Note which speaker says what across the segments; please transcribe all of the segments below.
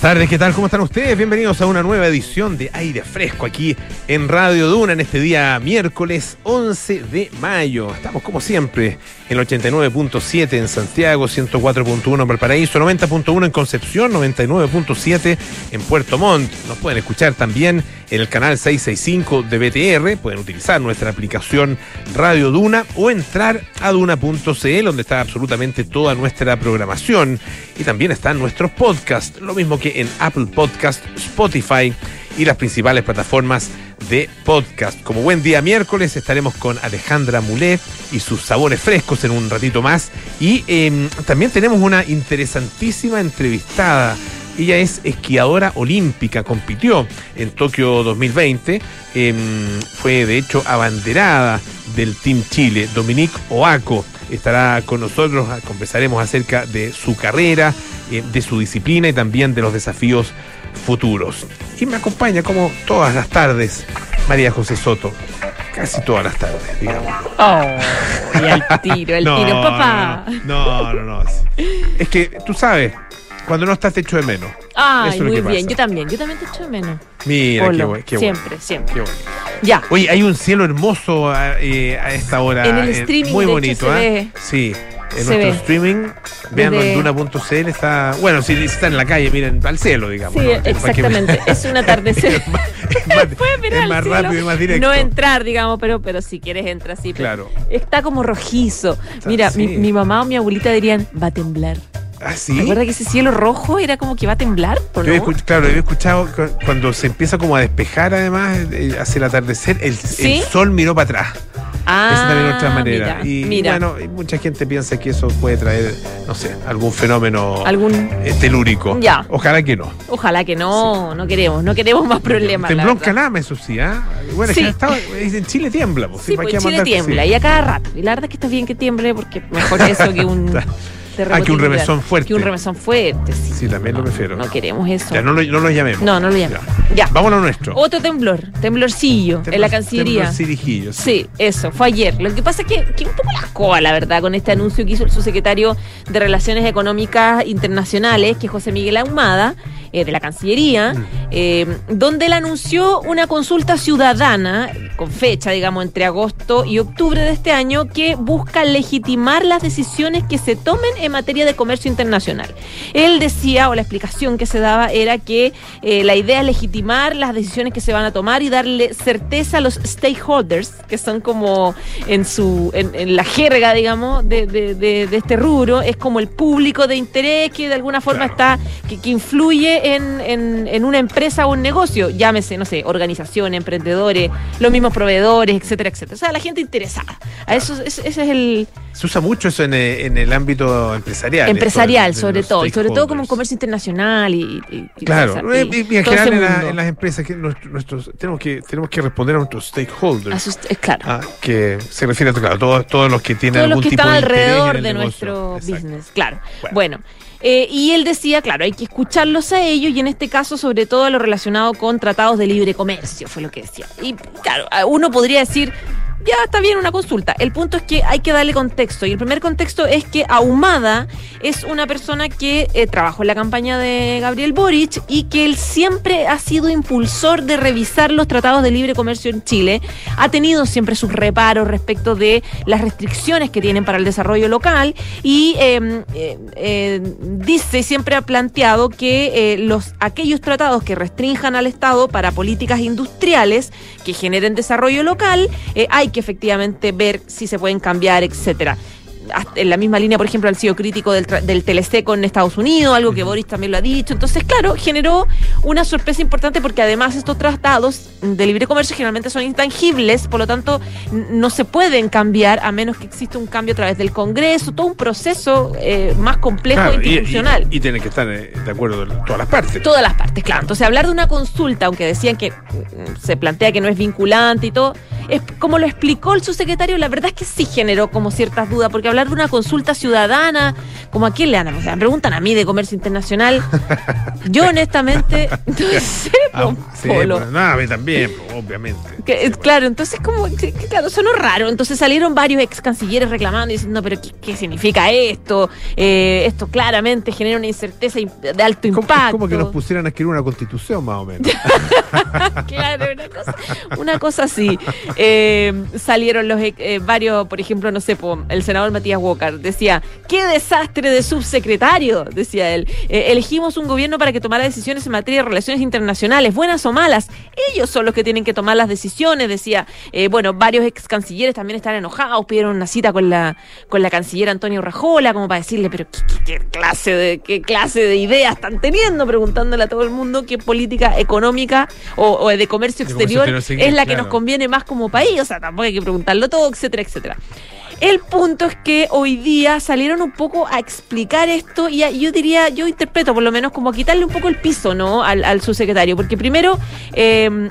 Speaker 1: Buenas tardes, ¿qué tal? ¿Cómo están ustedes? Bienvenidos a una nueva edición de Aire Fresco aquí en Radio Duna en este día miércoles 11 de mayo. Estamos como siempre en el 89.7 en Santiago, 104.1 en Valparaíso, 90.1 en Concepción, 99.7 en Puerto Montt. Nos pueden escuchar también en el canal 665 de BTR, pueden utilizar nuestra aplicación Radio Duna o entrar a duna.cl donde está absolutamente toda nuestra programación y también están nuestros podcasts, lo mismo que en Apple Podcast, Spotify y las principales plataformas de podcast. Como buen día miércoles estaremos con Alejandra Mulet y sus sabores frescos en un ratito más y eh, también tenemos una interesantísima entrevistada ella es esquiadora olímpica, compitió en Tokio 2020, eh, fue de hecho abanderada del Team Chile. Dominique Oaco estará con nosotros, conversaremos acerca de su carrera, eh, de su disciplina y también de los desafíos futuros. Y me acompaña como todas las tardes María José Soto. Casi todas las tardes, digamos.
Speaker 2: Oh, y al tiro, el no, tiro, papá.
Speaker 1: No, no, no. no. Es que tú sabes, cuando no estás te echo de menos.
Speaker 2: Ay, Eso muy bien, yo también, yo también te echo de menos.
Speaker 1: Mira, Polo. qué, bueno, qué
Speaker 2: Siempre,
Speaker 1: bueno.
Speaker 2: siempre.
Speaker 1: Qué bueno.
Speaker 2: Ya.
Speaker 1: Oye, hay un cielo hermoso eh, a esta hora.
Speaker 2: En el streaming,
Speaker 1: eh, muy
Speaker 2: de
Speaker 1: bonito,
Speaker 2: hecho, se
Speaker 1: ¿eh?
Speaker 2: ve.
Speaker 1: Sí. En
Speaker 2: Se
Speaker 1: nuestro
Speaker 2: ve.
Speaker 1: streaming, vean
Speaker 2: Desde-
Speaker 1: en duna.cl está. Bueno, si está en la calle, miren al cielo, digamos.
Speaker 2: Sí,
Speaker 1: ¿no?
Speaker 2: Exactamente. Es un atardecer.
Speaker 1: es más, es más- es rápido y más directo.
Speaker 2: No entrar, digamos, pero, pero si quieres entra así.
Speaker 1: Claro.
Speaker 2: Está como rojizo. Mira,
Speaker 1: sí.
Speaker 2: mi, mi mamá o mi abuelita dirían, va a temblar.
Speaker 1: ¿Ah, sí?
Speaker 2: ¿Recuerda que ese cielo rojo era como que va a temblar? ¿o
Speaker 1: Yo
Speaker 2: no?
Speaker 1: claro, he escuchado cu- cuando se empieza como a despejar, además, eh, hacia el atardecer, el,
Speaker 2: ¿Sí?
Speaker 1: el sol miró para atrás.
Speaker 2: Ah,
Speaker 1: Esa también es otra manera.
Speaker 2: Mira,
Speaker 1: y
Speaker 2: mira.
Speaker 1: bueno, mucha gente piensa que eso puede traer, no sé, algún fenómeno
Speaker 2: algún.
Speaker 1: eh, telúrico.
Speaker 2: Ya.
Speaker 1: Ojalá que no.
Speaker 2: Ojalá que no, no queremos, no queremos más problemas.
Speaker 1: Tembló en. Canama, eso sí, ¿ah? Bueno, es
Speaker 2: Sí.
Speaker 1: que estaba- en Chile tiembla, pues.
Speaker 2: Sí,
Speaker 1: ¿para
Speaker 2: pues Chile tiembla
Speaker 1: sí.
Speaker 2: y a cada rato. Y la verdad es que está bien que tiemble porque mejor eso que un terremoto.
Speaker 1: Ah, que un
Speaker 2: nuclear.
Speaker 1: remesón fuerte.
Speaker 2: Que un remesón fuerte, sí.
Speaker 1: Sí, también lo prefiero.
Speaker 2: No queremos eso.
Speaker 1: Ya, no lo, no lo llamemos.
Speaker 2: No, no lo llamemos. Ya.
Speaker 1: Vámonos a nuestro.
Speaker 2: Otro temblor, temblorcillo en la Cancillería.
Speaker 1: temblorcirijillo, sí.
Speaker 2: Sí, eso, fue ayer. Lo que pasa es que, que un poco la coa, la verdad, con este anuncio que hizo el subsecretario de Relaciones Económicas Internacionales, que es José Miguel Ahumada, eh, de la Cancillería, eh, donde él anunció una consulta ciudadana, con fecha, digamos, entre agosto y octubre de este año, que busca legitimar las decisiones que se tomen en materia de comercio internacional. Él decía, o la explicación que se daba, era que eh, la idea es legitimar las decisiones que se van a tomar y darle certeza a los stakeholders, que son como en su en, en la jerga, digamos, de, de- de- de este rubro, es como el público de interés que de alguna forma
Speaker 1: Claro.
Speaker 2: está, que, que influye en, en- en una empresa o un negocio, llámese, no sé, organizaciones, emprendedores, los mismos proveedores, etcétera, etcétera. O sea, la gente interesada. A eso, ese, ese es el
Speaker 1: Se usa mucho eso en, eh, en el ámbito empresarial.
Speaker 2: empresarial,
Speaker 1: esto
Speaker 2: sobre
Speaker 1: los
Speaker 2: todo, sobre todo como en comercio internacional y, y- y-
Speaker 1: Claro,
Speaker 2: y-
Speaker 1: y, y en general en, la- en las empresas que nuestro- nuestros, tenemos que tenemos que responder a nuestros stakeholders.
Speaker 2: A sus- es claro.
Speaker 1: ah, que se refiere a claro, todos, todos los que tienen
Speaker 2: todos los
Speaker 1: algún
Speaker 2: que
Speaker 1: tipo
Speaker 2: están
Speaker 1: de
Speaker 2: alrededor de
Speaker 1: negocio.
Speaker 2: nuestro
Speaker 1: Exacto.
Speaker 2: business, claro.
Speaker 1: Bueno.
Speaker 2: Bueno, eh, y él decía, claro, hay que escucharlos a ellos y en este caso sobre todo lo relacionado con tratados de libre comercio, fue lo que decía. Y claro, a- uno podría decir, ya está bien una consulta. El punto es que hay que darle contexto y el primer contexto es que Ahumada es una persona que eh, trabajó en la campaña de Gabriel Boric y que él siempre ha sido impulsor de revisar los tratados de libre comercio en Chile. Ha tenido siempre sus reparos respecto de las restricciones que tienen para el desarrollo local y eh, eh, eh, dice siempre ha planteado que eh, los aquellos tratados que restrinjan al Estado para políticas industriales que generen desarrollo local, eh, que efectivamente ver si se pueden cambiar, etcétera. En la misma línea, por ejemplo, han sido crítico del, del teleseco en Estados Unidos, algo que Boris también lo ha dicho. Entonces, claro, generó una sorpresa importante porque además estos tratados de libre comercio generalmente son intangibles, por lo tanto no se pueden cambiar a menos que exista un cambio a través del Congreso, todo un proceso eh, más complejo
Speaker 1: Claro,
Speaker 2: e institucional.
Speaker 1: Y, y tienen que estar eh, de acuerdo todas las partes.
Speaker 2: Todas las partes, claro. Entonces, hablar de una consulta, aunque decían que mm, se plantea que no es vinculante y todo, es como lo explicó el subsecretario, la verdad es que sí generó como ciertas dudas, porque hablar de una consulta ciudadana, como a quién le andan, o sea, me preguntan a mí de comercio internacional, yo honestamente, no sé,
Speaker 1: Ah, sí,
Speaker 2: Polo.
Speaker 1: bueno, no, a mí también, obviamente.
Speaker 2: Que, eh, claro, entonces como, que, claro, sonó raro. Entonces salieron varios ex cancilleres reclamando y diciendo, pero ¿qué, qué significa esto? Eh, esto claramente genera una incerteza de alto impacto.
Speaker 1: es como que nos pusieran a escribir una constitución, más o menos.
Speaker 2: claro, una cosa, una cosa así. Eh, salieron los eh, varios, por ejemplo, no sé, el senador Matías Walker decía, qué desastre de subsecretario, decía él. Eh, elegimos un gobierno para que tomara decisiones en materia de relaciones internacionales, buenas o malas. Ellos son los que tienen que tomar las decisiones, decía. Eh, bueno, varios ex cancilleres también están enojados, pidieron una cita con la, con la canciller Antonio Rajola, como para decirle, pero ¿qué, clase de, qué clase de ideas están teniendo? Preguntándole a todo el mundo qué política económica o, o de comercio
Speaker 1: De comercio
Speaker 2: exterior es la que nos conviene más como país. O sea, tampoco hay que preguntarlo todo, etcétera, etcétera. El punto es que hoy día salieron un poco a explicar esto y a- yo diría, yo interpreto por lo menos como a quitarle un poco el piso, ¿no? Al, al subsecretario, porque primero eh,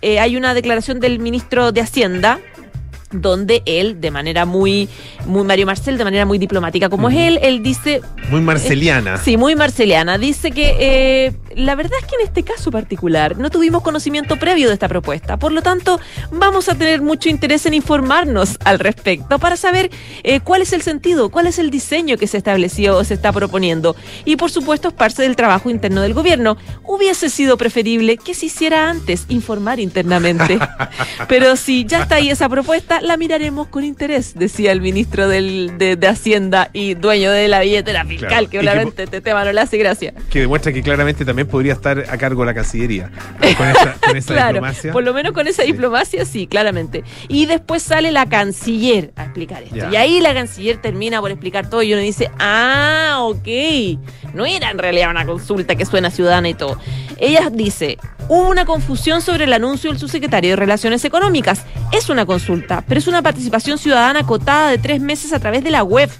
Speaker 2: eh, hay una declaración del ministro de Hacienda donde él, de manera muy, muy Mario Marcel, de manera muy diplomática como es él, él dice,
Speaker 1: Muy marceliana.
Speaker 2: Sí, muy marceliana. Dice que eh, la verdad es que en este caso particular no tuvimos conocimiento previo de esta propuesta. Por lo tanto, vamos a tener mucho interés en informarnos al respecto para saber eh, cuál es el sentido, cuál es el diseño que se estableció o se está proponiendo. Y por supuesto, es parte del trabajo interno del gobierno. Hubiese sido preferible que se hiciera antes, informar internamente. Pero si ya está ahí esa propuesta, la miraremos con interés, decía el ministro del- de, de Hacienda y dueño de la billetera fiscal,
Speaker 1: Claro.
Speaker 2: que obviamente este tema no le hace gracia.
Speaker 1: Que demuestra que claramente también podría estar a cargo de la Cancillería. Con esa, con esa
Speaker 2: claro,
Speaker 1: diplomacia.
Speaker 2: por lo menos con esa
Speaker 1: Sí.
Speaker 2: diplomacia, sí, claramente. Y después sale la canciller a explicar esto.
Speaker 1: Ya.
Speaker 2: Y ahí la canciller termina por explicar todo y uno dice, ah, ok, no era en realidad una consulta que suena ciudadana y todo. Ella dice, hubo una confusión sobre el anuncio del subsecretario de Relaciones Económicas. Es una consulta, pero es una participación ciudadana acotada de tres meses a través de la web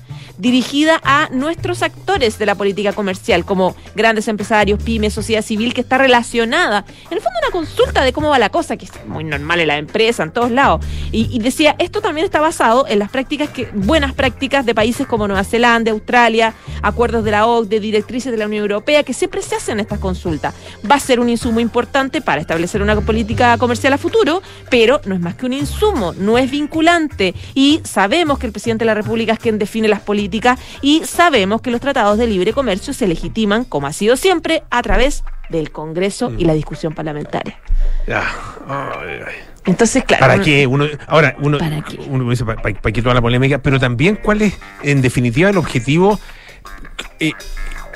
Speaker 2: dirigida a nuestros actores de la política comercial, como grandes empresarios, pymes, sociedad civil, que está relacionada. En el fondo, una consulta de cómo va la cosa, que es muy normal en la empresa, en todos lados. Y, decía, esto también está basado en las prácticas, que buenas prácticas de países como Nueva Zelanda, Australia, acuerdos de la OCDE, directrices de la Unión Europea, que siempre se hacen estas consultas. Va a ser un insumo importante para establecer una política comercial a futuro, pero no es más que un insumo, no es vinculante. Y sabemos que el presidente de la República es quien define las políticas y sabemos que los tratados de libre comercio se legitiman, como ha sido siempre, a través del Congreso y la discusión parlamentaria.
Speaker 1: Ya. Ay, ay.
Speaker 2: Entonces, claro.
Speaker 1: ¿Para
Speaker 2: uno-
Speaker 1: qué? Uno, ahora, uno,
Speaker 2: ¿Para qué?
Speaker 1: uno dice, ¿para, para, para qué toda la polémica? Pero también, ¿cuál es, en definitiva, el objetivo? Eh,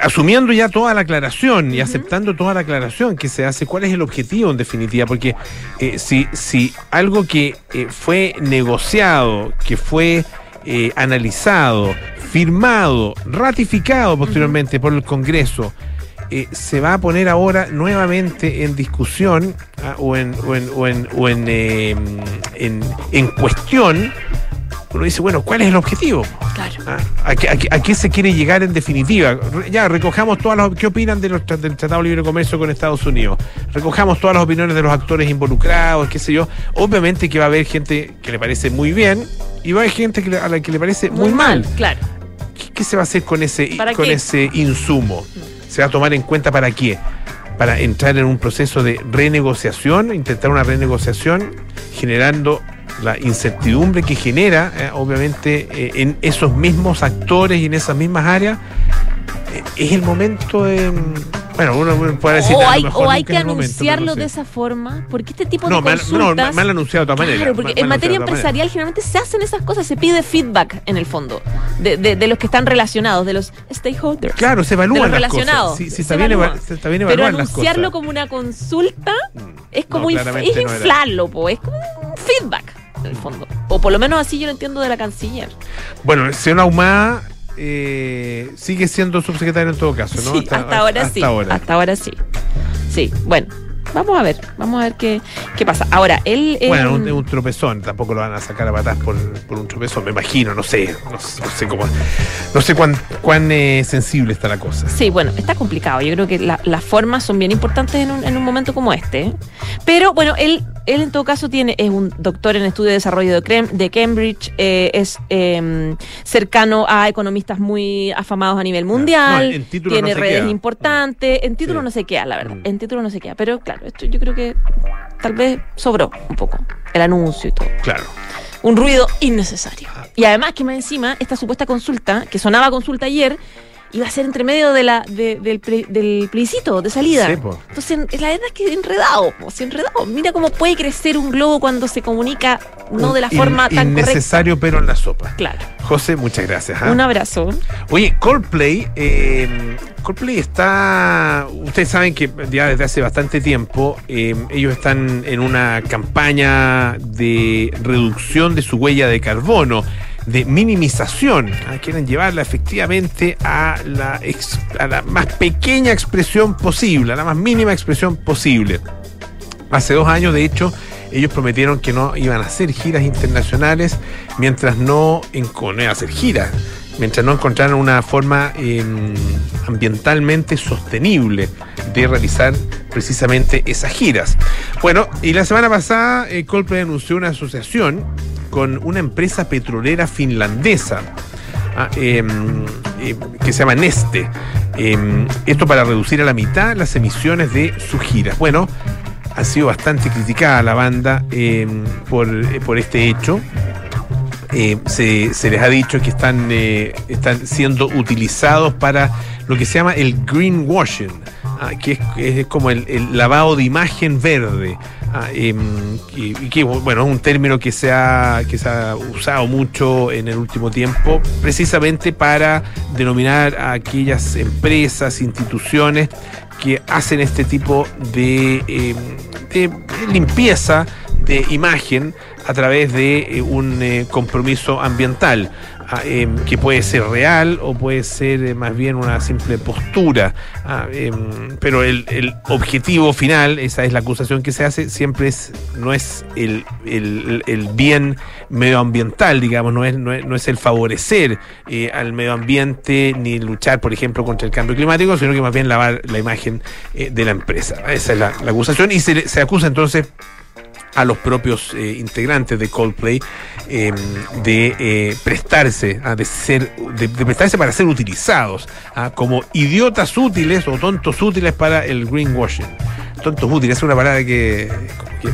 Speaker 1: asumiendo ya toda la aclaración y aceptando toda la aclaración que se hace, ¿cuál es el objetivo en definitiva? Porque eh, si, si algo que eh, fue negociado, que fue eh, analizado, firmado, ratificado posteriormente por el Congreso, eh, se va a poner ahora nuevamente en discusión ah, o en, o en, o en, o en, eh, en, en cuestión, uno dice, bueno, ¿cuál es el objetivo?
Speaker 2: Claro.
Speaker 1: ¿Ah? ¿A, qué, a qué- a qué se quiere llegar en definitiva? Ya, recojamos todas las... ¿Qué opinan de los del Tratado de Libre Comercio con Estados Unidos? Recojamos todas las opiniones de los actores involucrados, qué sé yo. Obviamente que va a haber gente que le parece muy bien y va a haber gente que a la que le parece muy, mal.
Speaker 2: Claro.
Speaker 1: ¿Qué, qué se va a hacer con ese,
Speaker 2: ¿Para
Speaker 1: con
Speaker 2: qué?
Speaker 1: ese insumo? ¿Se va a tomar en cuenta para qué? Para entrar en un proceso de renegociación, intentar una renegociación, generando la incertidumbre que genera, eh, obviamente, eh, en esos mismos actores y en esas mismas áreas. Eh, es el momento de. Bueno, uno puede decir.
Speaker 2: o hay,
Speaker 1: mejor
Speaker 2: o hay que
Speaker 1: momento, pero
Speaker 2: anunciarlo
Speaker 1: no sé.
Speaker 2: de esa forma, porque este tipo
Speaker 1: No,
Speaker 2: de
Speaker 1: mal,
Speaker 2: consultas...
Speaker 1: no, mal anunciado de todas maneras.
Speaker 2: Claro, porque
Speaker 1: mal-
Speaker 2: en
Speaker 1: mal
Speaker 2: materia empresarial generalmente se hacen esas cosas, se pide feedback en el fondo, de, de- de los que están relacionados, de los stakeholders.
Speaker 1: Claro, se evalúan
Speaker 2: los
Speaker 1: las
Speaker 2: relacionados.
Speaker 1: cosas. Sí, sí,
Speaker 2: se
Speaker 1: está, bien
Speaker 2: evalúan.
Speaker 1: eva- está bien
Speaker 2: Pero
Speaker 1: evaluar las
Speaker 2: anunciarlo
Speaker 1: cosas.
Speaker 2: como una consulta es como
Speaker 1: No,
Speaker 2: inf- es inflarlo, po, es como un feedback en el fondo. O por lo menos así yo lo entiendo de la canciller.
Speaker 1: Bueno, señor Ahumada eh, sigue siendo subsecretario en todo caso, ¿no?
Speaker 2: Sí, hasta, ahora
Speaker 1: hasta
Speaker 2: sí.
Speaker 1: ahora.
Speaker 2: Hasta ahora sí. Sí, bueno. Vamos a ver, vamos a ver qué, qué pasa. Ahora, él... él-
Speaker 1: Bueno, un, un tropezón, tampoco lo van a sacar a patas por, por un tropezón, me imagino, no sé, no, sé- no sé cómo, no sé cuán, cuán eh, sensible está la cosa.
Speaker 2: Sí, bueno, está complicado. Yo creo que la- las formas son bien importantes en un, en un momento como este. Pero bueno, él él en todo caso tiene, es un doctor en estudio de desarrollo de, de Cambridge, eh, es eh, cercano a economistas muy afamados a nivel mundial,
Speaker 1: No, en título
Speaker 2: tiene
Speaker 1: no
Speaker 2: redes importantes, en título
Speaker 1: Sí.
Speaker 2: no se queda, la verdad,
Speaker 1: Mm.
Speaker 2: en título no se queda, pero claro, esto yo creo que tal vez sobró un poco el anuncio y todo.
Speaker 1: Claro.
Speaker 2: Un ruido innecesario. Y además que más encima, esta supuesta consulta, que sonaba consulta ayer, iba a ser entre medio de la, de- del, ple- del plebiscito de salida.
Speaker 1: Sí, po.
Speaker 2: Entonces, la verdad es que enredado, sí, enredado. Mira cómo puede crecer un globo cuando se comunica no de la
Speaker 1: In-
Speaker 2: forma tan correcta.
Speaker 1: Innecesario, pero en la sopa.
Speaker 2: Claro.
Speaker 1: José, muchas gracias. ¿ah?
Speaker 2: Un abrazo.
Speaker 1: Oye, Coldplay, eh, Coldplay está, ustedes saben que ya desde hace bastante tiempo eh, ellos están en una campaña de reducción de su huella de carbono, de minimización. Ah, Quieren llevarla efectivamente a la, ex- a la más pequeña expresión posible, a la más mínima expresión posible. Hace dos años, de hecho, ellos prometieron que no iban a hacer giras internacionales mientras no, no iban hacer giras, mientras no encontraran una forma eh, ambientalmente sostenible de realizar precisamente esas giras. Bueno, y la semana pasada eh, Coldplay anunció una asociación con una empresa petrolera finlandesa ah, eh, eh, que se llama Neste. Eh, esto para reducir a la mitad las emisiones de sus giras. Bueno, ha sido bastante criticada la banda eh, por, eh, por este hecho. Eh, se, se les ha dicho que están, eh, están siendo utilizados para lo que se llama el greenwashing, ah, que es, como el, lavado de imagen verde. ah, em, y, que bueno, es un término que se, ha, que se ha usado mucho en el último tiempo, precisamente para denominar a aquellas empresas, instituciones que hacen este tipo de, em, limpieza de imagen a través de eh, un eh, compromiso ambiental em, que puede ser real o puede ser eh, más bien una simple postura. ah, em, pero el, el objetivo final, esa es la acusación que se hace, siempre es, no es el, el- el bien medioambiental, digamos, no es, no es, no es el favorecer eh, al medio ambiente ni luchar, por ejemplo, contra el cambio climático, sino que más bien lavar la imagen eh, de la empresa. Esa es la, la acusación y se, se acusa entonces a los propios eh, integrantes de Coldplay eh, de prestarse, ah, de ser, de, prestarse para ser utilizados ah, como idiotas útiles o tontos útiles para el greenwashing. Tontos útiles es una palabra que, que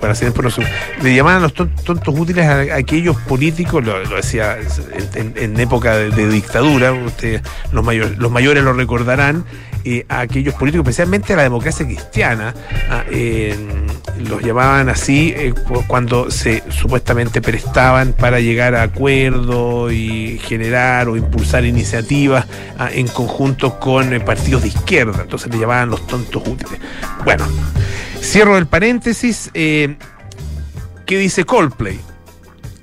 Speaker 1: para siempre no se- le llamaban los ton- tontos útiles a, aquellos políticos, lo, lo decía en, época de, dictadura, ustedes, los, mayores, los mayores lo recordarán, eh, a aquellos políticos, especialmente a la democracia cristiana, ah, eh, los llamaban así eh, cu- cuando se supuestamente prestaban para llegar a acuerdos y generar o impulsar iniciativas ah, en conjunto con eh, partidos de izquierda, entonces le llamaban los tontos útiles. Bueno, cierro el paréntesis. eh, ¿Qué dice Coldplay?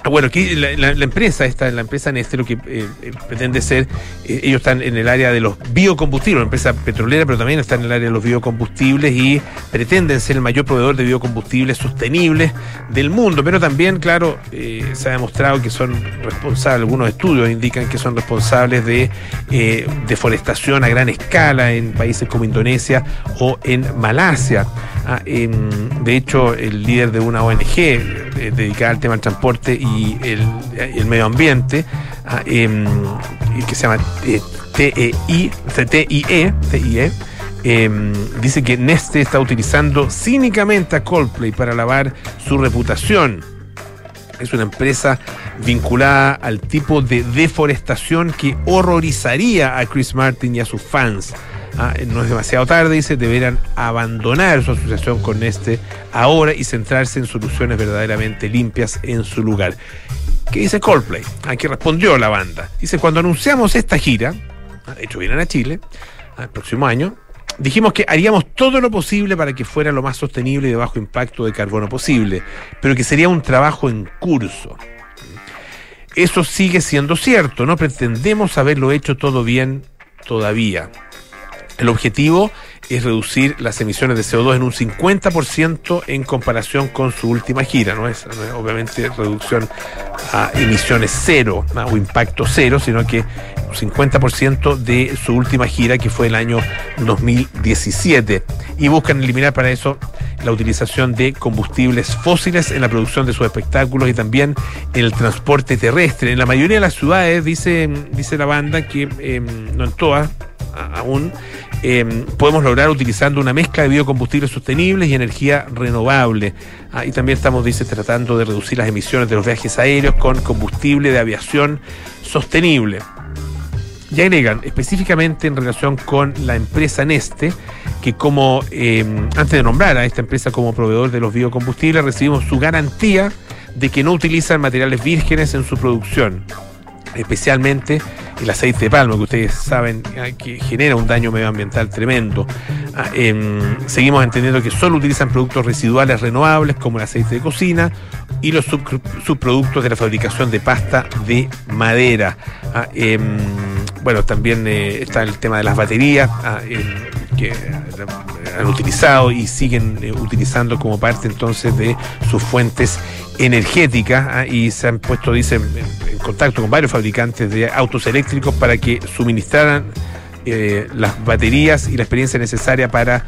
Speaker 1: Ah, Bueno, aquí la, empresa, esta, la empresa Neste, lo que eh, eh, pretende ser, eh, ellos están en el área de los biocombustibles, una empresa petrolera, pero también están en el área de los biocombustibles y pretenden ser el mayor proveedor de biocombustibles sostenibles del mundo, pero también, claro, se ha demostrado que son responsables, algunos estudios indican que son responsables de deforestación a gran escala en países como Indonesia o en Malasia. Ah, em, de hecho, el líder de una ONG dedicada al tema del transporte y el, el medio ambiente, ah, em, y que se llama eh, TIE, TIE, em, dice que Neste está utilizando cínicamente a Coldplay para lavar su reputación. Es una empresa vinculada al tipo de deforestación que horrorizaría a Chris Martin y a sus fans. Ah, no es demasiado tarde, dice, deberán abandonar su asociación con este ahora y centrarse en soluciones verdaderamente limpias en su lugar. ¿Qué dice Coldplay? ¿A qué respondió la banda? Dice, cuando anunciamos esta gira, ah, de hecho vienen a Chile, ah, el próximo año, dijimos que haríamos todo lo posible para que fuera lo más sostenible y de bajo impacto de carbono posible, pero que sería un trabajo en curso. Eso sigue siendo cierto, no pretendemos haberlo hecho todo bien todavía. El objetivo es reducir las emisiones de CO2 en un 50% en comparación con su última gira. No es, obviamente reducción a emisiones cero o impacto cero, sino que un 50% de su última gira que fue el año 2017. Y buscan eliminar para eso la utilización de combustibles fósiles en la producción de sus espectáculos y también en el transporte terrestre. En la mayoría de las ciudades, dice, dice la banda, que em, no en todas aún, em, podemos lograr utilizando una mezcla de biocombustibles sostenibles y energía renovable. Ah, y también estamos, dice, tratando de reducir las emisiones de los viajes aéreos con combustible de aviación sostenible. Y agregan específicamente en relación con la empresa Neste, que como em, antes de nombrar a esta empresa como proveedor de los biocombustibles, recibimos su garantía de que no utilizan materiales vírgenes en su producción, especialmente el aceite de palma, que ustedes saben ah, que genera un daño medioambiental tremendo. Ah, em, seguimos entendiendo que solo utilizan productos residuales renovables como el aceite de cocina y los subproductos de la fabricación de pasta de madera. Ah, em, bueno, también eh, está el tema de las baterías em, que han utilizado y siguen eh, utilizando como parte entonces de sus fuentes energéticas y se han puesto, dicen, en contacto con varios fabricantes de autos eléctricos para que suministraran eh, las baterías y la experiencia necesaria para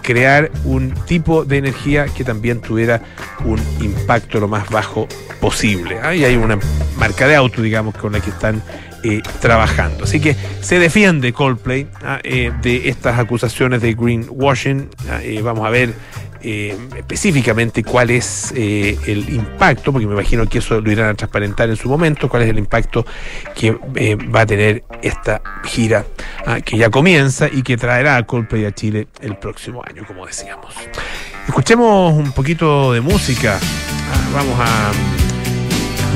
Speaker 1: crear un tipo de energía que también tuviera un impacto lo más bajo posible. Ahí hay una marca de auto, digamos, con la que están eh, trabajando. Así que se defiende Coldplay ah, de estas acusaciones de greenwashing. Ah, vamos a ver eh, específicamente cuál es eh, el impacto, porque me imagino que eso lo irán a transparentar en su momento, cuál es el impacto que eh, va a tener esta gira ah, que ya comienza y que traerá a Coldplay a Chile el próximo año, como decíamos. Escuchemos un poquito de música. Vamos a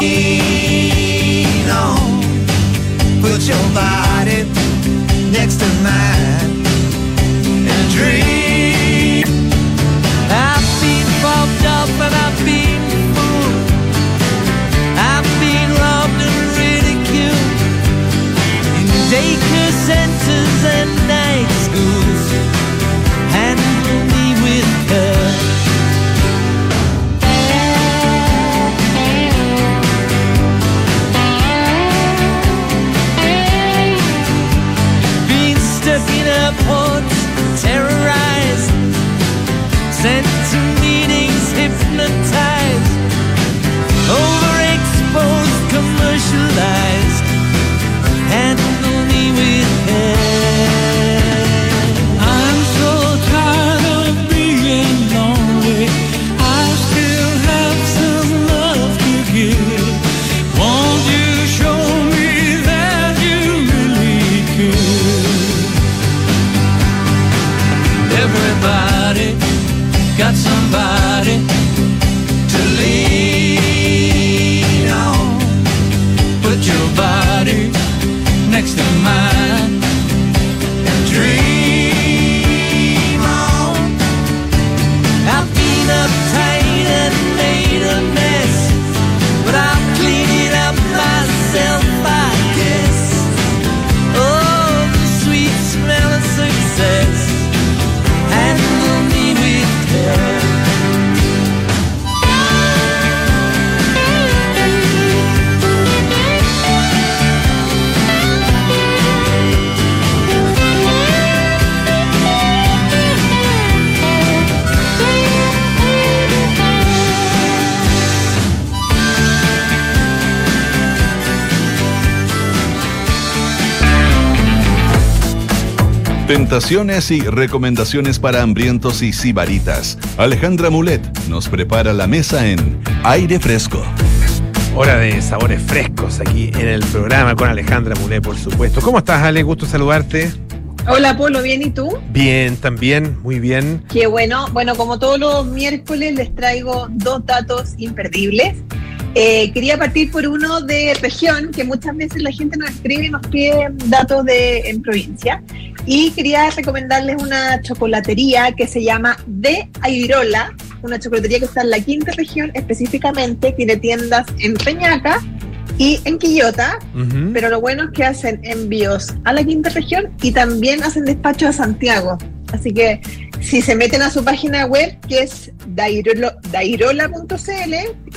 Speaker 1: lean on. Put your body next to mine and dream. I've been and I've been fooled. I've been daycare centers and hypnotized, overexposed, commercialized.
Speaker 3: Tentaciones y recomendaciones para hambrientos y sibaritas. Alejandra Mulet nos prepara la mesa en Aire Fresco.
Speaker 1: Hora de sabores frescos aquí en el programa con Alejandra Mulet, por supuesto. ¿Cómo estás, Ale? Gusto saludarte.
Speaker 4: Hola, Polo, ¿bien y tú?
Speaker 1: Bien, también, muy bien.
Speaker 4: Qué bueno. Bueno, como todos los miércoles les traigo dos datos imperdibles. Eh, quería partir por uno de región, que muchas veces la gente nos escribe y nos pide datos de en provincia. Y quería recomendarles una chocolatería que se llama De Airola, una chocolatería que está en la quinta región específicamente, tiene tiendas en Peñaca y en Quillota,
Speaker 1: Ujú.
Speaker 4: pero lo bueno es que hacen envíos a la quinta región y también hacen despacho a Santiago. Así que si se meten a su página web, que es dairola.cl,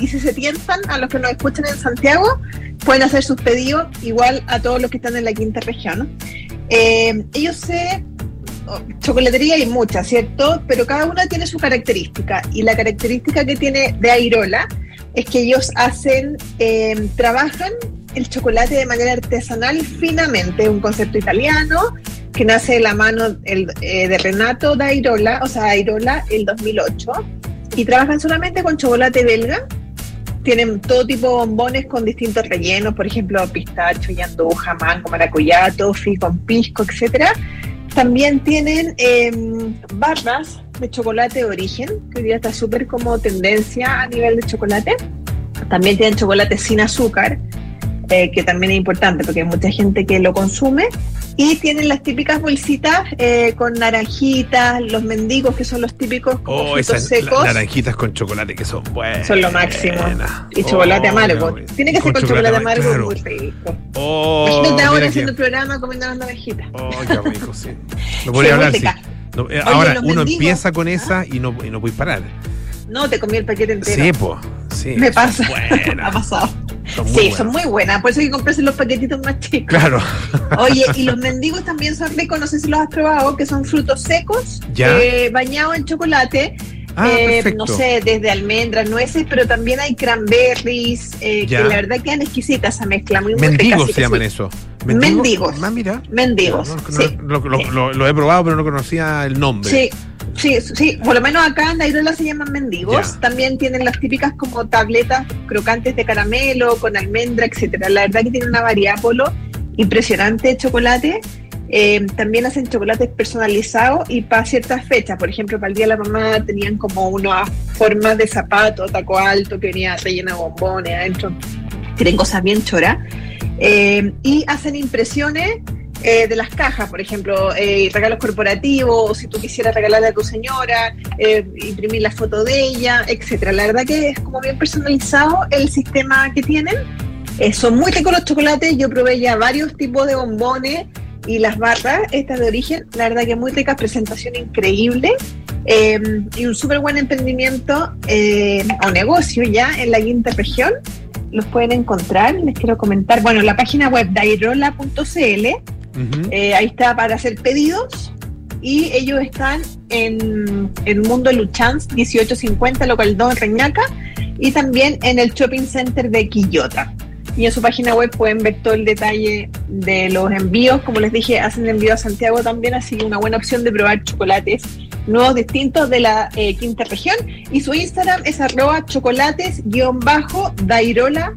Speaker 4: y si se tientan a los que nos escuchan en Santiago, pueden hacer sus pedidos igual a todos los que están en la quinta región. Eh, ellos se... oh, Chocolatería hay muchas, ¿cierto? Pero cada una tiene su característica. Y la característica que tiene de Airola es que ellos hacen, eh, trabajan el chocolate de manera artesanal finamente, un concepto italiano que nace de la mano el, eh, de Renato Dairola, o sea, Dairola, el 2008, y trabajan solamente con chocolate belga. Tienen todo tipo de bombones con distintos rellenos, por ejemplo, pistacho, yanduja, mango, maracuyá, toffee, con pisco, etcétera. También tienen eh, barras de chocolate de origen, que hoy día está súper como tendencia a nivel de chocolate. También tienen chocolate sin azúcar, eh, que también es importante porque hay mucha gente que lo consume. Y tienen las típicas bolsitas eh, con naranjitas, los mendigos, que son los típicos como
Speaker 1: Oh, esas
Speaker 4: secos.
Speaker 1: naranjitas con chocolate que son buenas.
Speaker 4: Son lo máximo. Y chocolate
Speaker 1: Oh,
Speaker 4: amargo.
Speaker 1: mira,
Speaker 4: Tiene que ser con chocolate amargo,
Speaker 1: claro.
Speaker 4: muy rico.
Speaker 1: Oh,
Speaker 4: Imagínate ahora haciendo el programa comiendo las naranjitas.
Speaker 1: Oh, qué rico, sí. No podría hablar, sí. No, eh,
Speaker 4: Oye,
Speaker 1: ahora, uno
Speaker 4: mendigos-
Speaker 1: empieza con esa y no, y no puedes parar.
Speaker 4: No, te comí el paquete entero.
Speaker 1: Sí, po. Sí.
Speaker 4: Me pasa. ha pasado.
Speaker 1: son
Speaker 4: sí,
Speaker 1: buenas.
Speaker 4: son muy buenas. Por eso hay que comprarse los paquetitos más chicos.
Speaker 1: Claro.
Speaker 4: Oye, y los mendigos también son ricos, no sé si los has probado, que son frutos secos,
Speaker 1: Ya.
Speaker 4: eh, bañados en chocolate.
Speaker 1: Ah,
Speaker 4: eh, no sé, desde almendras, nueces, pero también hay cranberries, eh, que la verdad quedan exquisitas esa mezcla, muy,
Speaker 1: Mendigos se llaman eso.
Speaker 4: Mendigos.
Speaker 1: Ah, mira.
Speaker 4: Mendigos,
Speaker 1: No, no,
Speaker 4: sí.
Speaker 1: lo, lo- lo- lo he probado, pero no conocía el nombre.
Speaker 4: Sí, sí, sí, por lo menos acá en Dairola se llaman mendigos.
Speaker 1: Ya.
Speaker 4: También tienen las típicas como tabletas crocantes de caramelo, con almendra, etcétera. La verdad que tiene una variedad polo impresionante de chocolate. Eh, también hacen chocolates personalizados y para ciertas fechas. Por ejemplo, para el Día de la Mamá tenían como unas formas de zapato, taco alto, que venía rellena de bombones adentro. Tienen cosas bien choras. Eh, y hacen impresiones eh, de las cajas, por ejemplo, eh, regalos corporativos, si tú quisieras regalarle a tu señora, eh, imprimir la foto de ella, etcétera. La verdad que es como bien personalizado el sistema que tienen. Eh, son muy ricos los chocolates, yo probé ya varios tipos de bombones y las barras, estas de origen, la verdad que muy ricas, presentación increíble eh, y un súper buen emprendimiento o negocio ya en la quinta región. Los pueden encontrar, les quiero comentar. Bueno, la página web dairola.cl Eh, ahí está para hacer pedidos. Y ellos están en el Mundo Luchans 1850, local 2 en Reñaca, y también en el Shopping Center de Quillota. Y en su página web pueden ver todo el detalle de los envíos. Como les dije, hacen envío a Santiago también, así que una buena opción de probar chocolates nuevos distintos de la eh, quinta región. Y su Instagram es arroba chocolates-dairola.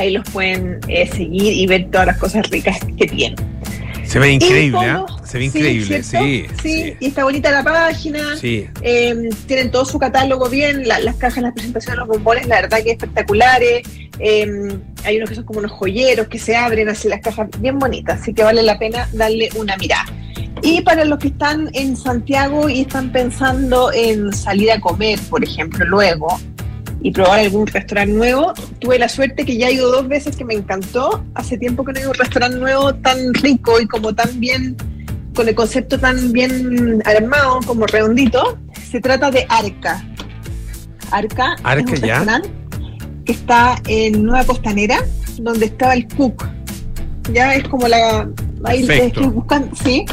Speaker 4: Ahí los pueden eh, seguir y ver todas las cosas ricas que tienen.
Speaker 1: Se ve increíble, ¿ah?
Speaker 4: todo-
Speaker 1: Se ve
Speaker 4: sí,
Speaker 1: increíble, sí.
Speaker 4: Sí, y está bonita la página.
Speaker 1: Sí.
Speaker 4: Eh, tienen todo su catálogo bien, la- las cajas, las presentaciones, los bombones, la verdad que espectaculares. Eh, hay unos que son como unos joyeros que se abren así las cajas bien bonitas, así que vale la pena darle una mirada. Y para los que están en Santiago y están pensando en salir a comer, por ejemplo, luego, y probar algún restaurante nuevo, tuve la suerte que ya he ido dos veces que me encantó. Hace tiempo que no he ido a un restaurante nuevo tan rico y como tan bien, con el concepto tan bien armado, como redondito. Se trata de Arca. Arca,
Speaker 1: Arca,
Speaker 4: es un
Speaker 1: ya.
Speaker 4: restaurante que está en Nueva Costanera, donde estaba el Cook. Ya es como la... Ahí buscando, sí.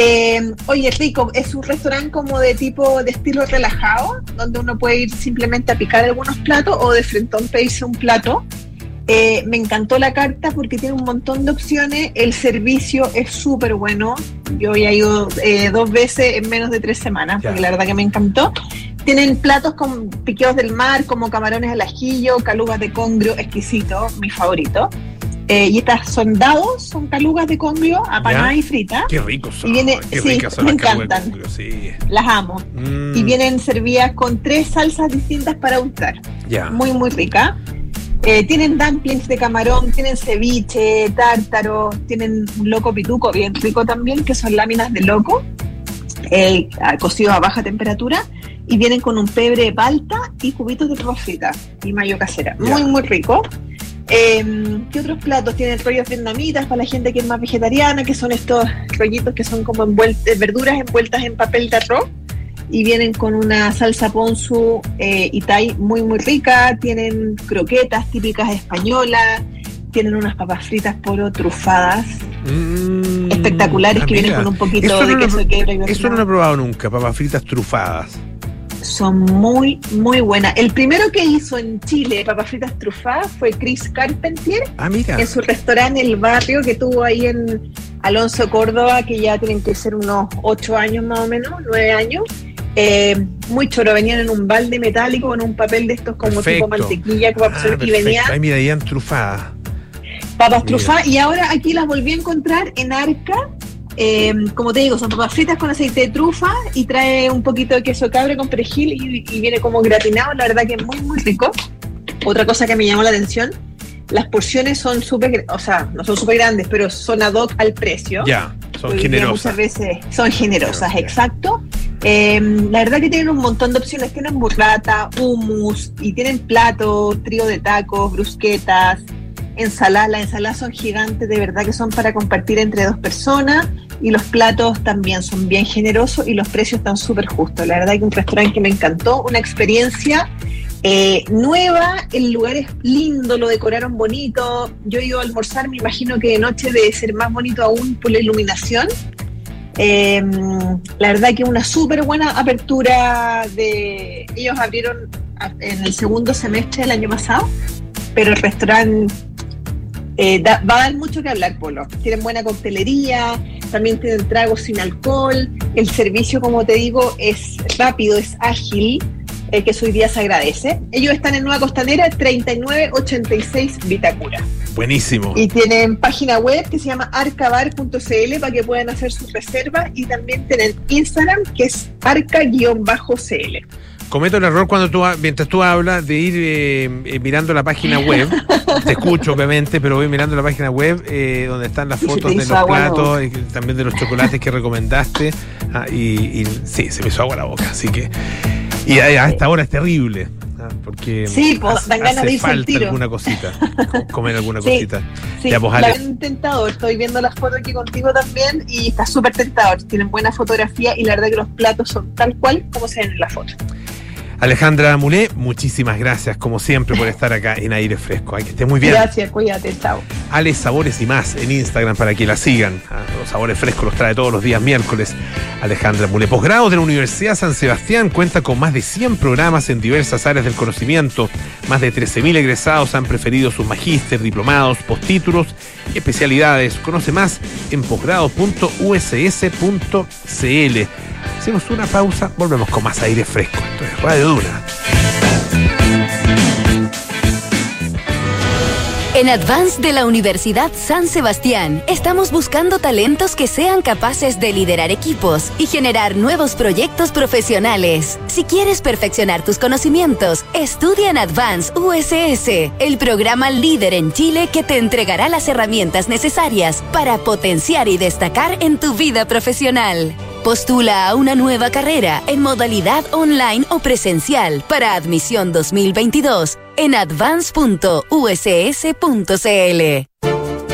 Speaker 4: Eh, oye, rico, es un restaurante como de tipo de estilo relajado, donde uno puede ir simplemente a picar algunos platos o de frentón pedirse un plato. Eh, me encantó la carta porque tiene un montón de opciones. El servicio es súper bueno. Yo ya he ido eh, dos veces en menos de tres semanas, porque la verdad que me encantó. Tienen platos con piqueos del mar, como camarones al ajillo, calugas de congrio, exquisito, mi favorito. Eh, y estas son dados, son calugas de congrio, apanadas y fritas.
Speaker 1: Qué ricos son.
Speaker 4: Y viene-
Speaker 1: qué
Speaker 4: sí,
Speaker 1: ricas son
Speaker 4: me
Speaker 1: las calugas de
Speaker 4: encantan.
Speaker 1: congrio, sí.
Speaker 4: Las amo.
Speaker 1: Mm,
Speaker 4: Y vienen servidas con tres salsas distintas para untar.
Speaker 1: Ya.
Speaker 4: muy muy rica. Eh, tienen dumplings de camarón, tienen ceviche, tártaro, tienen un loco pituco bien rico también, que son láminas de loco, eh, a- cocidos a baja temperatura, y vienen con un pebre de palta y cubitos de papas fritas y mayo casera. Muy, muy rico. Eh, ¿Qué otros platos? Tienen rollos vietnamitas para la gente que es más vegetariana, que son estos rollitos que son como envueltas, verduras envueltas en papel de arroz y vienen con una salsa ponzu eh, y thai muy muy rica, tienen croquetas típicas españolas, tienen unas papas fritas poro trufadas
Speaker 1: Mm,
Speaker 4: espectaculares que vienen con un poquito de
Speaker 1: no lo-
Speaker 4: queso de quebra y
Speaker 1: Eso no lo he probado nunca, papas fritas trufadas.
Speaker 4: Son muy muy buenas. El primero que hizo en Chile papas fritas trufadas fue Chris Carpentier
Speaker 1: Ah, mira.
Speaker 4: en su restaurante El Barrio que tuvo ahí en Alonso Córdoba, que ya tienen que ser unos ocho años más o menos, nueve años. Eh, muy choro, venían en un balde metálico con un papel de estos como
Speaker 1: Perfecto.
Speaker 4: tipo mantequilla que va a
Speaker 1: Ah,
Speaker 4: y
Speaker 1: perfecto.
Speaker 4: venía
Speaker 1: Ahí mira, trufadas.
Speaker 4: papas trufadas y ahora aquí las volví a encontrar en Arca. Eh, como te digo, son papas fritas con aceite de trufa y trae un poquito de queso cabra con perejil y, y viene como gratinado, la verdad que es muy muy rico. Otra cosa que me llamó la atención, las porciones son súper, o sea, no son súper grandes, pero son ad hoc al precio.
Speaker 1: Ya, son
Speaker 4: Hoy
Speaker 1: generosas.
Speaker 4: Muchas veces son generosas, exacto. Eh, la verdad que tienen un montón de opciones. Tienen burrata, hummus y tienen platos, trío de tacos, brusquetas, ensaladas. Las ensaladas son gigantes, de verdad que son para compartir entre dos personas. Y los platos también son bien generosos y los precios están súper justos. La verdad que un restaurante que me encantó, una experiencia eh, nueva, el lugar es lindo, lo decoraron bonito. Yo he ido a almorzar, me imagino que de noche debe ser más bonito aún por la iluminación. Eh, la verdad que una súper buena apertura de... Ellos abrieron en el segundo semestre del año pasado, pero el restaurante eh, da- va a dar mucho que hablar, Polo. Tienen buena coctelería, también tienen tragos sin alcohol, el servicio, como te digo, es rápido, es ágil, eh, que hoy día se agradece. Ellos están en Nueva Costanera, 3986 Vitacura.
Speaker 1: Buenísimo.
Speaker 4: Y tienen página web que se llama arcabar.cl para que puedan hacer sus reservas y también tienen Instagram que es arca-cl.
Speaker 1: Cometo el error cuando tú, mientras tú hablas, de ir eh, eh, mirando la página web. Te escucho, obviamente, pero voy mirando la página web eh, donde están las fotos de los platos y que- también de los chocolates que recomendaste. Ah, y, y sí, se me hizo agua la boca. Así que. Y a, esta hora es terrible. ah, Porque
Speaker 4: Sí, pues, dan ganas
Speaker 1: hace
Speaker 4: de
Speaker 1: falta
Speaker 4: tiro.
Speaker 1: alguna cosita. co- Comer alguna
Speaker 4: Sí.
Speaker 1: cosita.
Speaker 4: Sí,
Speaker 1: Ya, pues,
Speaker 4: la tentador. Estoy viendo las fotos aquí contigo también y está súper tentador. Tienen buena fotografía y la verdad que los platos son tal cual como se ven en la foto.
Speaker 1: Alejandra Mulé, muchísimas gracias, como siempre, por estar acá en aire fresco. Ay, que esté muy bien.
Speaker 4: Gracias, cuídate, chao.
Speaker 1: Ale Sabores y más en Instagram para que la sigan. Ah, Los sabores frescos los trae todos los días miércoles. Alejandra Mule. Posgrado de la Universidad San Sebastián cuenta con más de 100 programas en diversas áreas del conocimiento. Más de 13.000 egresados han preferido sus magíster, diplomados, postítulos y especialidades. Conoce más en posgrado.uss.cl. Hacemos una pausa, volvemos con más aire fresco. Esto es Radio Duna.
Speaker 5: En Advance de la Universidad San Sebastián estamos buscando talentos que sean capaces de liderar equipos y generar nuevos proyectos profesionales. Si quieres perfeccionar tus conocimientos, estudia en Advance USS, el programa líder en Chile que te entregará las herramientas necesarias para potenciar y destacar en tu vida profesional. Postula a una nueva carrera en modalidad online o presencial para admisión 2022 en advance.uss.cl.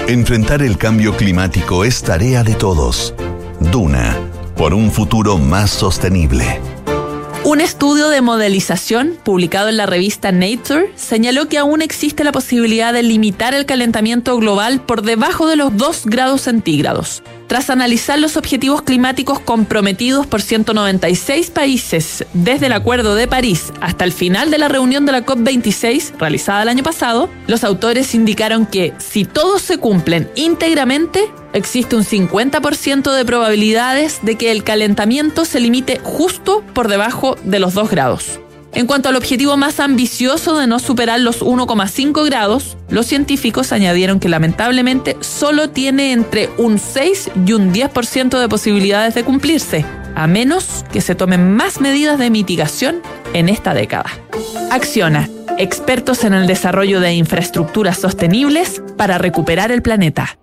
Speaker 3: Enfrentar el cambio climático es tarea de todos. Duna, por un futuro más sostenible.
Speaker 6: Un estudio de modelización publicado en la revista Nature señaló que aún existe la posibilidad de limitar el calentamiento global por debajo de los 2 grados centígrados. Tras analizar los objetivos climáticos comprometidos por 196 países desde el Acuerdo de París hasta el final de la reunión de la COP26 realizada el año pasado, los autores indicaron que si todos se cumplen íntegramente, existe un 50% de probabilidades de que el calentamiento se limite justo por debajo de los 2 grados. En cuanto al objetivo más ambicioso de no superar los 1,5 grados, los científicos añadieron que lamentablemente solo tiene entre un 6 y un 10% de posibilidades de cumplirse, a menos que se tomen más medidas de mitigación en esta década. Acciona, expertos en el desarrollo de infraestructuras sostenibles para recuperar el planeta.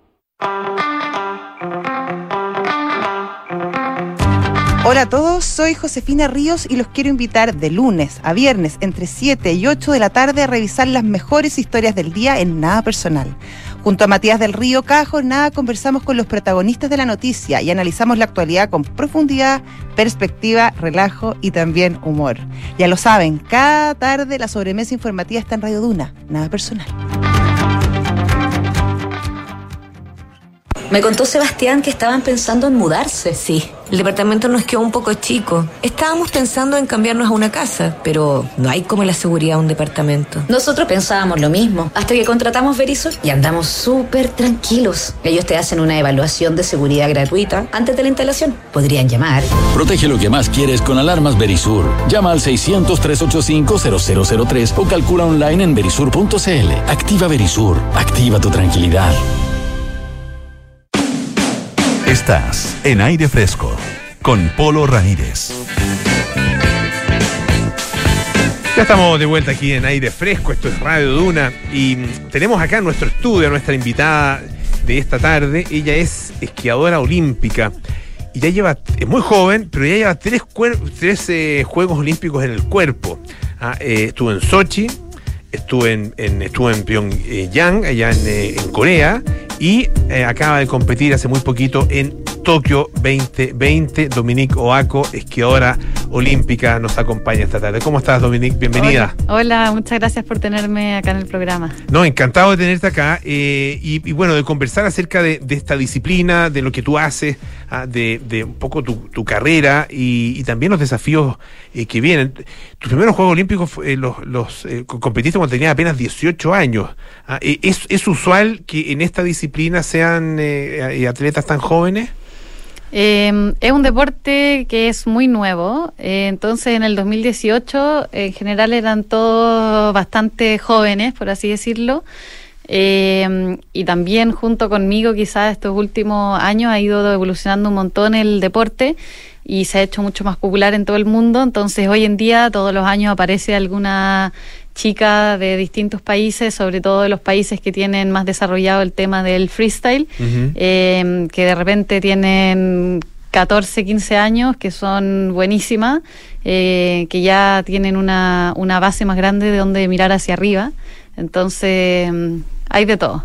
Speaker 7: Hola a todos, soy Josefina Ríos y los quiero invitar de lunes a viernes entre 7 y 8 de la tarde a revisar las mejores historias del día en Nada Personal. Junto a Matías del Río, cada jornada conversamos con los protagonistas de la noticia y analizamos la actualidad con profundidad, perspectiva, relajo y también humor. Ya lo saben, cada tarde la sobremesa informativa está en Radio Duna, Nada Personal.
Speaker 8: Me contó Sebastián que estaban pensando en mudarse.
Speaker 9: Sí, el departamento nos quedó un poco chico. Estábamos pensando en cambiarnos a una casa, pero no hay como la seguridad de un departamento.
Speaker 8: Nosotros pensábamos lo mismo, hasta que contratamos Verisur y andamos súper tranquilos. Ellos te hacen una evaluación de seguridad gratuita antes de la instalación. Podrían llamar.
Speaker 10: Protege lo que más quieres con alarmas Verisur. Llama al 600-385-0003 o calcula online en verisur.cl. Activa Verisur. Activa tu tranquilidad.
Speaker 3: Estás en aire fresco con Polo Ramírez.
Speaker 1: Ya estamos de vuelta aquí en aire fresco, esto es Radio Duna y tenemos acá en nuestro estudio a nuestra invitada de esta tarde. Ella es esquiadora olímpica y ya lleva, es muy joven, pero ya lleva tres, tres eh, Juegos Olímpicos en el cuerpo. Ah, eh, estuvo en Sochi, estuvo en, en, estuvo en Pyongyang, allá en, eh, en Corea, y eh, acaba de competir hace muy poquito en Tokio 2020. Dominique Oaco, esquiadora olímpica, nos acompaña esta tarde. ¿Cómo estás, Dominique? Bienvenida.
Speaker 11: Hola, hola muchas gracias por tenerme acá en el programa.
Speaker 1: No, encantado de tenerte acá eh, y, y, bueno, de conversar acerca de, de, esta disciplina, de lo que tú haces, ah, de, de, un poco tu, tu carrera y, y, también los desafíos eh, que vienen. Tus primeros Juegos Olímpicos eh, los, los competiste cuando tenías apenas 18 años. Ah, ¿es, ¿Es usual que en esta disciplina sean atletas tan jóvenes?
Speaker 11: Eh, es un deporte que es muy nuevo, eh, entonces en el 2018 en general eran todos bastante jóvenes, por así decirlo, eh, y también junto conmigo quizás estos últimos años ha ido evolucionando un montón el deporte y se ha hecho mucho más popular en todo el mundo, entonces hoy en día todos los años aparece alguna chica de distintos países, sobre todo de los países que tienen más desarrollado el tema del freestyle, uh -huh. eh, que de repente tienen 14, 15 años, que son buenísimas, eh, que ya tienen una, una base más grande de donde mirar hacia arriba. Entonces, hay de todo.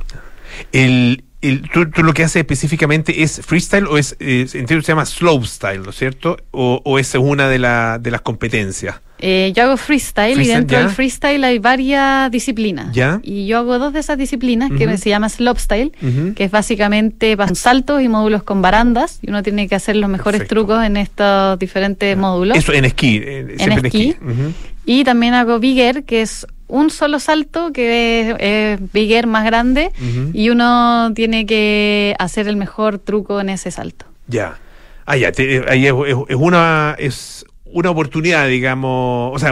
Speaker 1: El, el, ¿tú, ¿tú, lo que haces específicamente es freestyle o es, eh, entiendo se llama slopestyle, ¿no es cierto? ¿O, o es una de, la, de las competencias?
Speaker 11: Eh, yo hago freestyle, freestyle, y dentro ¿ya? del freestyle hay varias disciplinas.
Speaker 1: ¿Ya?
Speaker 11: Y yo hago dos de esas disciplinas uh -huh. que se llama slopestyle, uh -huh. que es básicamente saltos y módulos con barandas. Y uno tiene que hacer los mejores Perfecto. trucos en estos diferentes módulos.
Speaker 1: Eso en esquí. Eh,
Speaker 11: en esquí. En esquí. -huh. Y también hago big air, que es un solo salto que es, es big air más grande y uno tiene que hacer el mejor truco en ese salto.
Speaker 1: Ya. Ah, ya. Te, ahí es, es una. Es una oportunidad, digamos, o sea,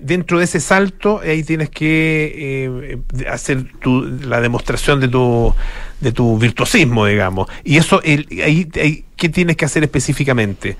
Speaker 1: dentro de ese salto, ahí tienes que eh, hacer tu, la demostración de tu, de tu virtuosismo, digamos. Y eso, el, ahí, ahí, ¿qué tienes que hacer específicamente?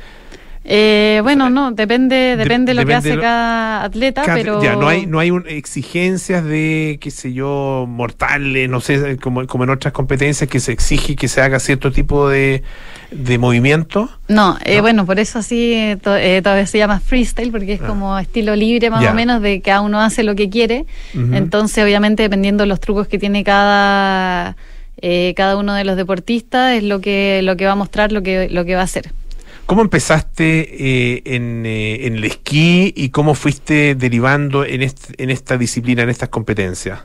Speaker 11: Eh, bueno, no, depende, depende de lo que hace lo, cada atleta, cada, pero...
Speaker 1: Ya, no hay, no hay un, exigencias de, qué sé yo, mortales, no sé, como, como en otras competencias que se exige que se haga cierto tipo de, de movimiento.
Speaker 11: No, eh, ¿No? bueno, por eso sí to, eh, todavía se llama freestyle, porque es ah. como estilo libre más ya. o menos, de cada uno hace lo que quiere. Uh -huh. Entonces, obviamente, dependiendo de los trucos que tiene cada... Eh, cada uno de los deportistas es lo que lo que va a mostrar lo que lo que va a hacer
Speaker 1: ¿Cómo empezaste eh, en, eh, en, el esquí y cómo fuiste derivando en, este, en esta disciplina, en estas competencias?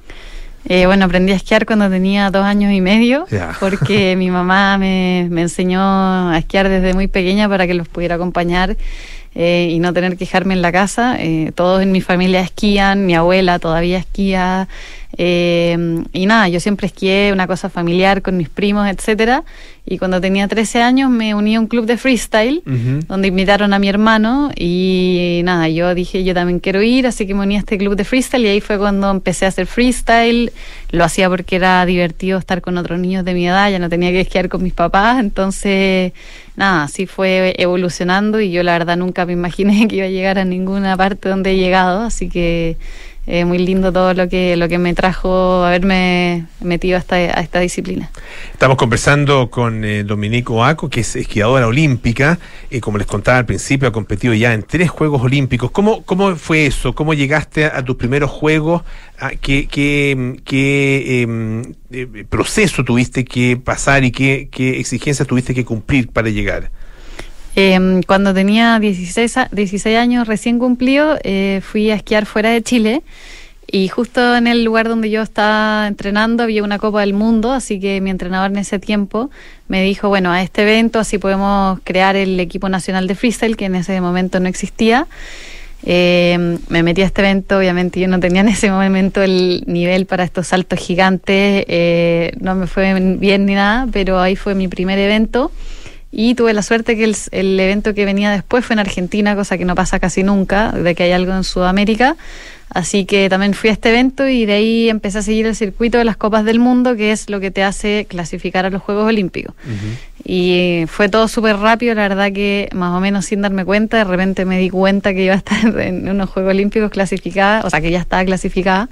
Speaker 11: Eh, bueno, aprendí a esquiar cuando tenía dos años y medio, porque mi mamá me, me enseñó a esquiar desde muy pequeña para que los pudiera acompañar eh, y no tener que dejarme en la casa. Eh, todos en mi familia esquían, mi abuela todavía esquía. Eh, y nada, yo siempre esquié una cosa familiar con mis primos, etcétera. Y cuando tenía 13 años me uní a un club de freestyle donde invitaron a mi hermano y nada, yo dije yo también quiero ir, así que me uní a este club de freestyle y ahí fue cuando empecé a hacer freestyle, lo hacía porque era divertido estar con otros niños de mi edad, ya no tenía que esquiar con mis papás, entonces nada, así fue evolucionando y yo la verdad nunca me imaginé que iba a llegar a ninguna parte donde he llegado, así que eh, muy lindo todo lo que lo que me trajo haberme metido a esta, a esta disciplina.
Speaker 1: Estamos conversando con eh, Dominique Oaco, que es esquiadora olímpica. y como les contaba al principio, ha competido ya en tres Juegos Olímpicos. ¿Cómo, cómo fue eso? ¿Cómo llegaste a, tus primeros Juegos? ¿A ¿Qué, qué, qué, em, eh, proceso tuviste que pasar y qué, qué exigencias tuviste que cumplir para llegar?
Speaker 11: Eh, cuando tenía 16, a- 16 años recién cumplido, eh, fui a esquiar fuera de Chile y justo en el lugar donde yo estaba entrenando había una Copa del Mundo, así que mi entrenador en ese tiempo me dijo, bueno, a este evento así podemos crear el equipo nacional de freestyle, que en ese momento no existía. Eh, me metí a este evento, obviamente yo no tenía en ese momento el nivel para estos saltos gigantes, eh, no me fue bien ni nada, pero ahí fue mi primer evento y tuve la suerte que el, el evento que venía después fue en Argentina, cosa que no pasa casi nunca, de que hay algo en Sudamérica. Así que también fui a este evento y de ahí empecé a seguir el circuito de las Copas del Mundo, que es lo que te hace clasificar a los Juegos Olímpicos. Y fue todo súper rápido, la verdad que más o menos sin darme cuenta, de repente me di cuenta que iba a estar en unos Juegos Olímpicos clasificada, o sea que ya estaba clasificada.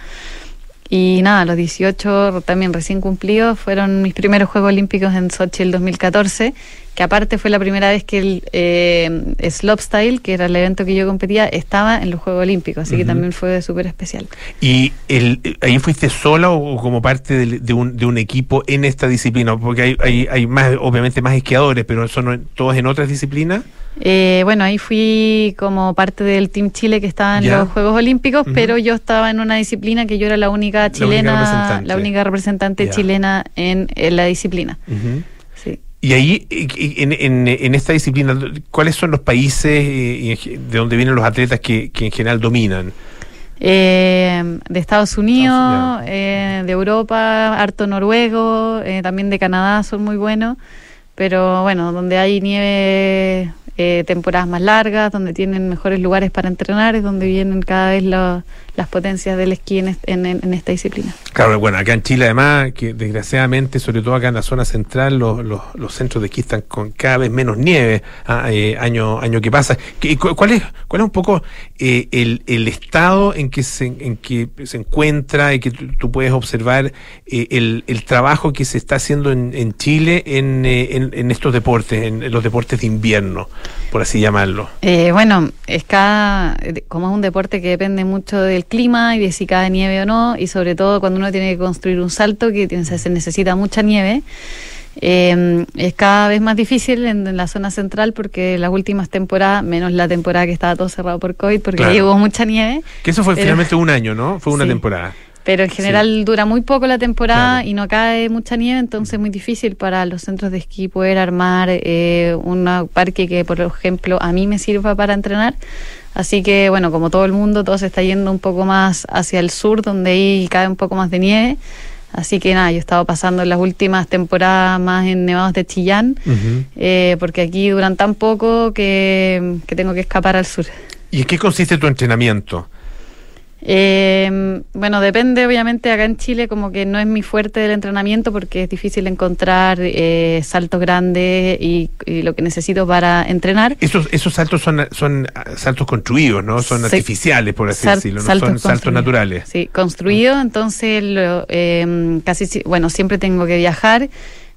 Speaker 11: Y nada, los 18 también recién cumplidos fueron mis primeros Juegos Olímpicos en Sochi el 2014, que aparte fue la primera vez que el eh, slopestyle, que era el evento que yo competía, estaba en los Juegos Olímpicos, así que
Speaker 1: Ujú.
Speaker 11: también fue súper especial.
Speaker 1: ¿Y el, ahí fuiste sola o como parte del- de, un, de un equipo en esta disciplina? Porque hay, hay, hay más, obviamente más esquiadores, pero son todos en otras disciplinas.
Speaker 11: Eh, bueno, ahí fui como parte del Team Chile que estaba en
Speaker 1: Ya.
Speaker 11: los Juegos Olímpicos,
Speaker 1: Ujú.
Speaker 11: pero yo estaba en una disciplina que yo era la única
Speaker 1: única
Speaker 11: chilena,
Speaker 1: representante.
Speaker 11: la única representante chilena en, en la disciplina. Sí.
Speaker 1: Y ahí, en, en, en esta disciplina, ¿cuáles son los países eh, de donde vienen los atletas que, que en general dominan?
Speaker 11: Eh, de Estados Unidos,
Speaker 1: Estados
Speaker 11: eh, de Europa, harto noruego, eh, también de Canadá son muy buenos, pero bueno, donde hay nieve, eh, temporadas más largas, donde tienen mejores lugares para entrenar, es donde vienen cada vez lo- las potencias del esquí en, en- en esta disciplina.
Speaker 1: Claro, bueno, acá en Chile además, que desgraciadamente, sobre todo acá en la zona central, los, los, los centros de esquí están con cada vez menos nieve ah, eh, año, año que pasa. ¿Qué- cu- ¿Cuál es, cuál es un poco eh, el, el estado en que se, en que se encuentra y que tú, puedes observar eh, el, el trabajo que se está haciendo en, en Chile en, eh, en, estos deportes, en, los deportes de invierno, por así llamarlo?
Speaker 11: Eh, bueno, es cada, como es un deporte que depende mucho del clima y de si cae nieve o no, y sobre todo cuando uno tiene que construir un salto que se necesita mucha nieve, eh, es cada vez más difícil en, en la zona central porque las últimas temporadas, menos la temporada que estaba todo cerrado por COVID, porque
Speaker 1: Claro.
Speaker 11: hubo mucha nieve.
Speaker 1: Que eso fue
Speaker 11: Pero-
Speaker 1: finalmente un año, ¿no? Fue una
Speaker 11: Sí.
Speaker 1: temporada.
Speaker 11: Pero en general dura muy poco la temporada
Speaker 1: Claro.
Speaker 11: y no cae mucha nieve, entonces es muy difícil para los centros de esquí poder armar eh, un parque que, por ejemplo, a mí me sirva para entrenar. Así que, bueno, como todo el mundo, todo se está yendo un poco más hacia el sur, donde ahí cae un poco más de nieve. Así que nada, yo he estado pasando las últimas temporadas más en nevados de Chillán, eh, porque aquí duran tan poco que, que tengo que escapar al sur.
Speaker 1: ¿Y en qué consiste tu entrenamiento?
Speaker 11: Eh, bueno, depende, obviamente, acá en Chile como que no es mi fuerte del entrenamiento porque es difícil encontrar eh, saltos grandes y, y lo que necesito para entrenar.
Speaker 1: Esos, esos saltos son, son ah, saltos construidos, ¿no? Son
Speaker 11: Sí.
Speaker 1: artificiales, por así
Speaker 11: Sal-
Speaker 1: decirlo, no
Speaker 11: saltos
Speaker 1: son saltos
Speaker 11: construidos.
Speaker 1: naturales.
Speaker 11: Sí, construido, entonces lo, eh, casi, si- bueno, siempre tengo que viajar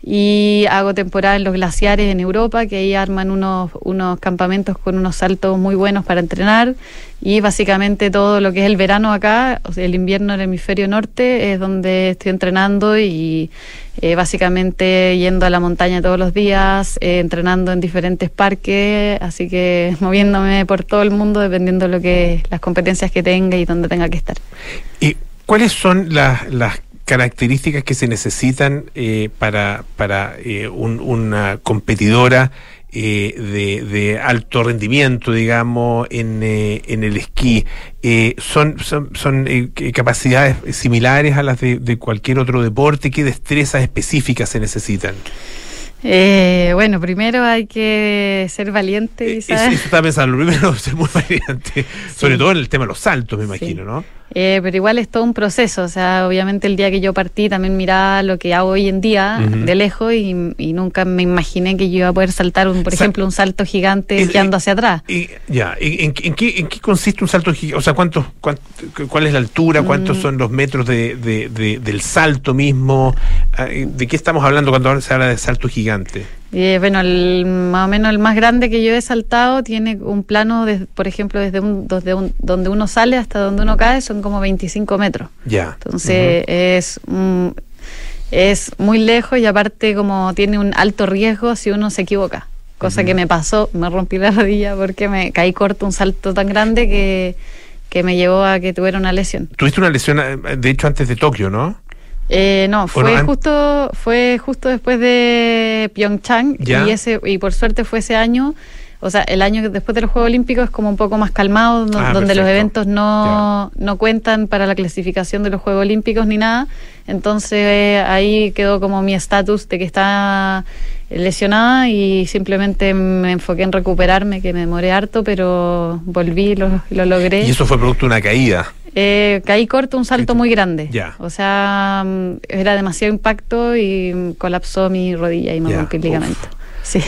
Speaker 11: y hago temporada en los glaciares en Europa, que ahí arman unos, unos campamentos con unos saltos muy buenos para entrenar y básicamente todo lo que es el verano acá, el invierno en el hemisferio norte es donde estoy entrenando y eh, básicamente yendo a la montaña todos los días, eh, entrenando en diferentes parques, así que moviéndome por todo el mundo dependiendo de lo que las competencias que tenga y donde tenga que estar.
Speaker 1: ¿Y cuáles son las, las características que se necesitan eh, para, para eh, un- una competidora eh, de, de alto rendimiento, digamos, en, eh, en el esquí. Eh, ¿Son, son, son eh, capacidades similares a las de, de cualquier otro deporte? ¿Qué destrezas específicas se necesitan?
Speaker 11: Eh, bueno, primero hay que ser valiente y
Speaker 1: Eso, estaba pensando, lo primero, ser muy variante, sobre todo en el tema de los saltos, me imagino, ¿no?
Speaker 11: Eh, pero igual es todo un proceso, o sea, obviamente el día que yo partí también miraba lo que hago hoy en día de lejos y, y nunca me imaginé que yo iba a poder saltar, un, por
Speaker 1: Sa-
Speaker 11: ejemplo, un salto gigante esquiando hacia atrás.
Speaker 1: Y, ya, ¿en, en- en qué, en qué consiste un salto gigante? O sea, ¿cuántos, cuán- ¿cuál es la altura? ¿Cuántos
Speaker 11: Mm.
Speaker 1: son los metros de, de- de- del salto mismo? Ah, ¿De qué estamos hablando cuando se habla de salto gigante?
Speaker 11: Y, eh, bueno, el, más o menos el más grande que yo he saltado tiene un plano, de, por ejemplo, desde un, desde un- donde uno sale hasta donde uno cae, son como 25 metros.
Speaker 1: Ya.
Speaker 11: Entonces es, mm, es muy lejos y aparte como tiene un alto riesgo si uno se equivoca. Cosa que me pasó, me rompí la rodilla porque me caí corto un salto tan grande que, que me llevó a que tuviera una lesión.
Speaker 1: Tuviste una lesión, eh, de hecho, antes de Tokio, ¿no?
Speaker 11: Eh, no, fue
Speaker 1: Bueno,
Speaker 11: justo fue justo después de Pyeongchang
Speaker 1: Ya.
Speaker 11: y ese y por suerte fue ese año, o sea, el año después de los Juegos Olímpicos es como un poco más calmado, do-
Speaker 1: Ah,
Speaker 11: donde los eventos no, no cuentan para la clasificación de los Juegos Olímpicos ni nada. Entonces eh, ahí quedó como mi estatus de que estaba lesionada y simplemente me enfoqué en recuperarme, que me demoré harto, pero volví y lo, lo logré.
Speaker 1: Y eso fue producto de una caída.
Speaker 11: Eh, caí corto, un salto muy grande.
Speaker 1: Ya.
Speaker 11: O sea, mm, era demasiado impacto y colapsó mi rodilla y me rompí el ligamento. Sí.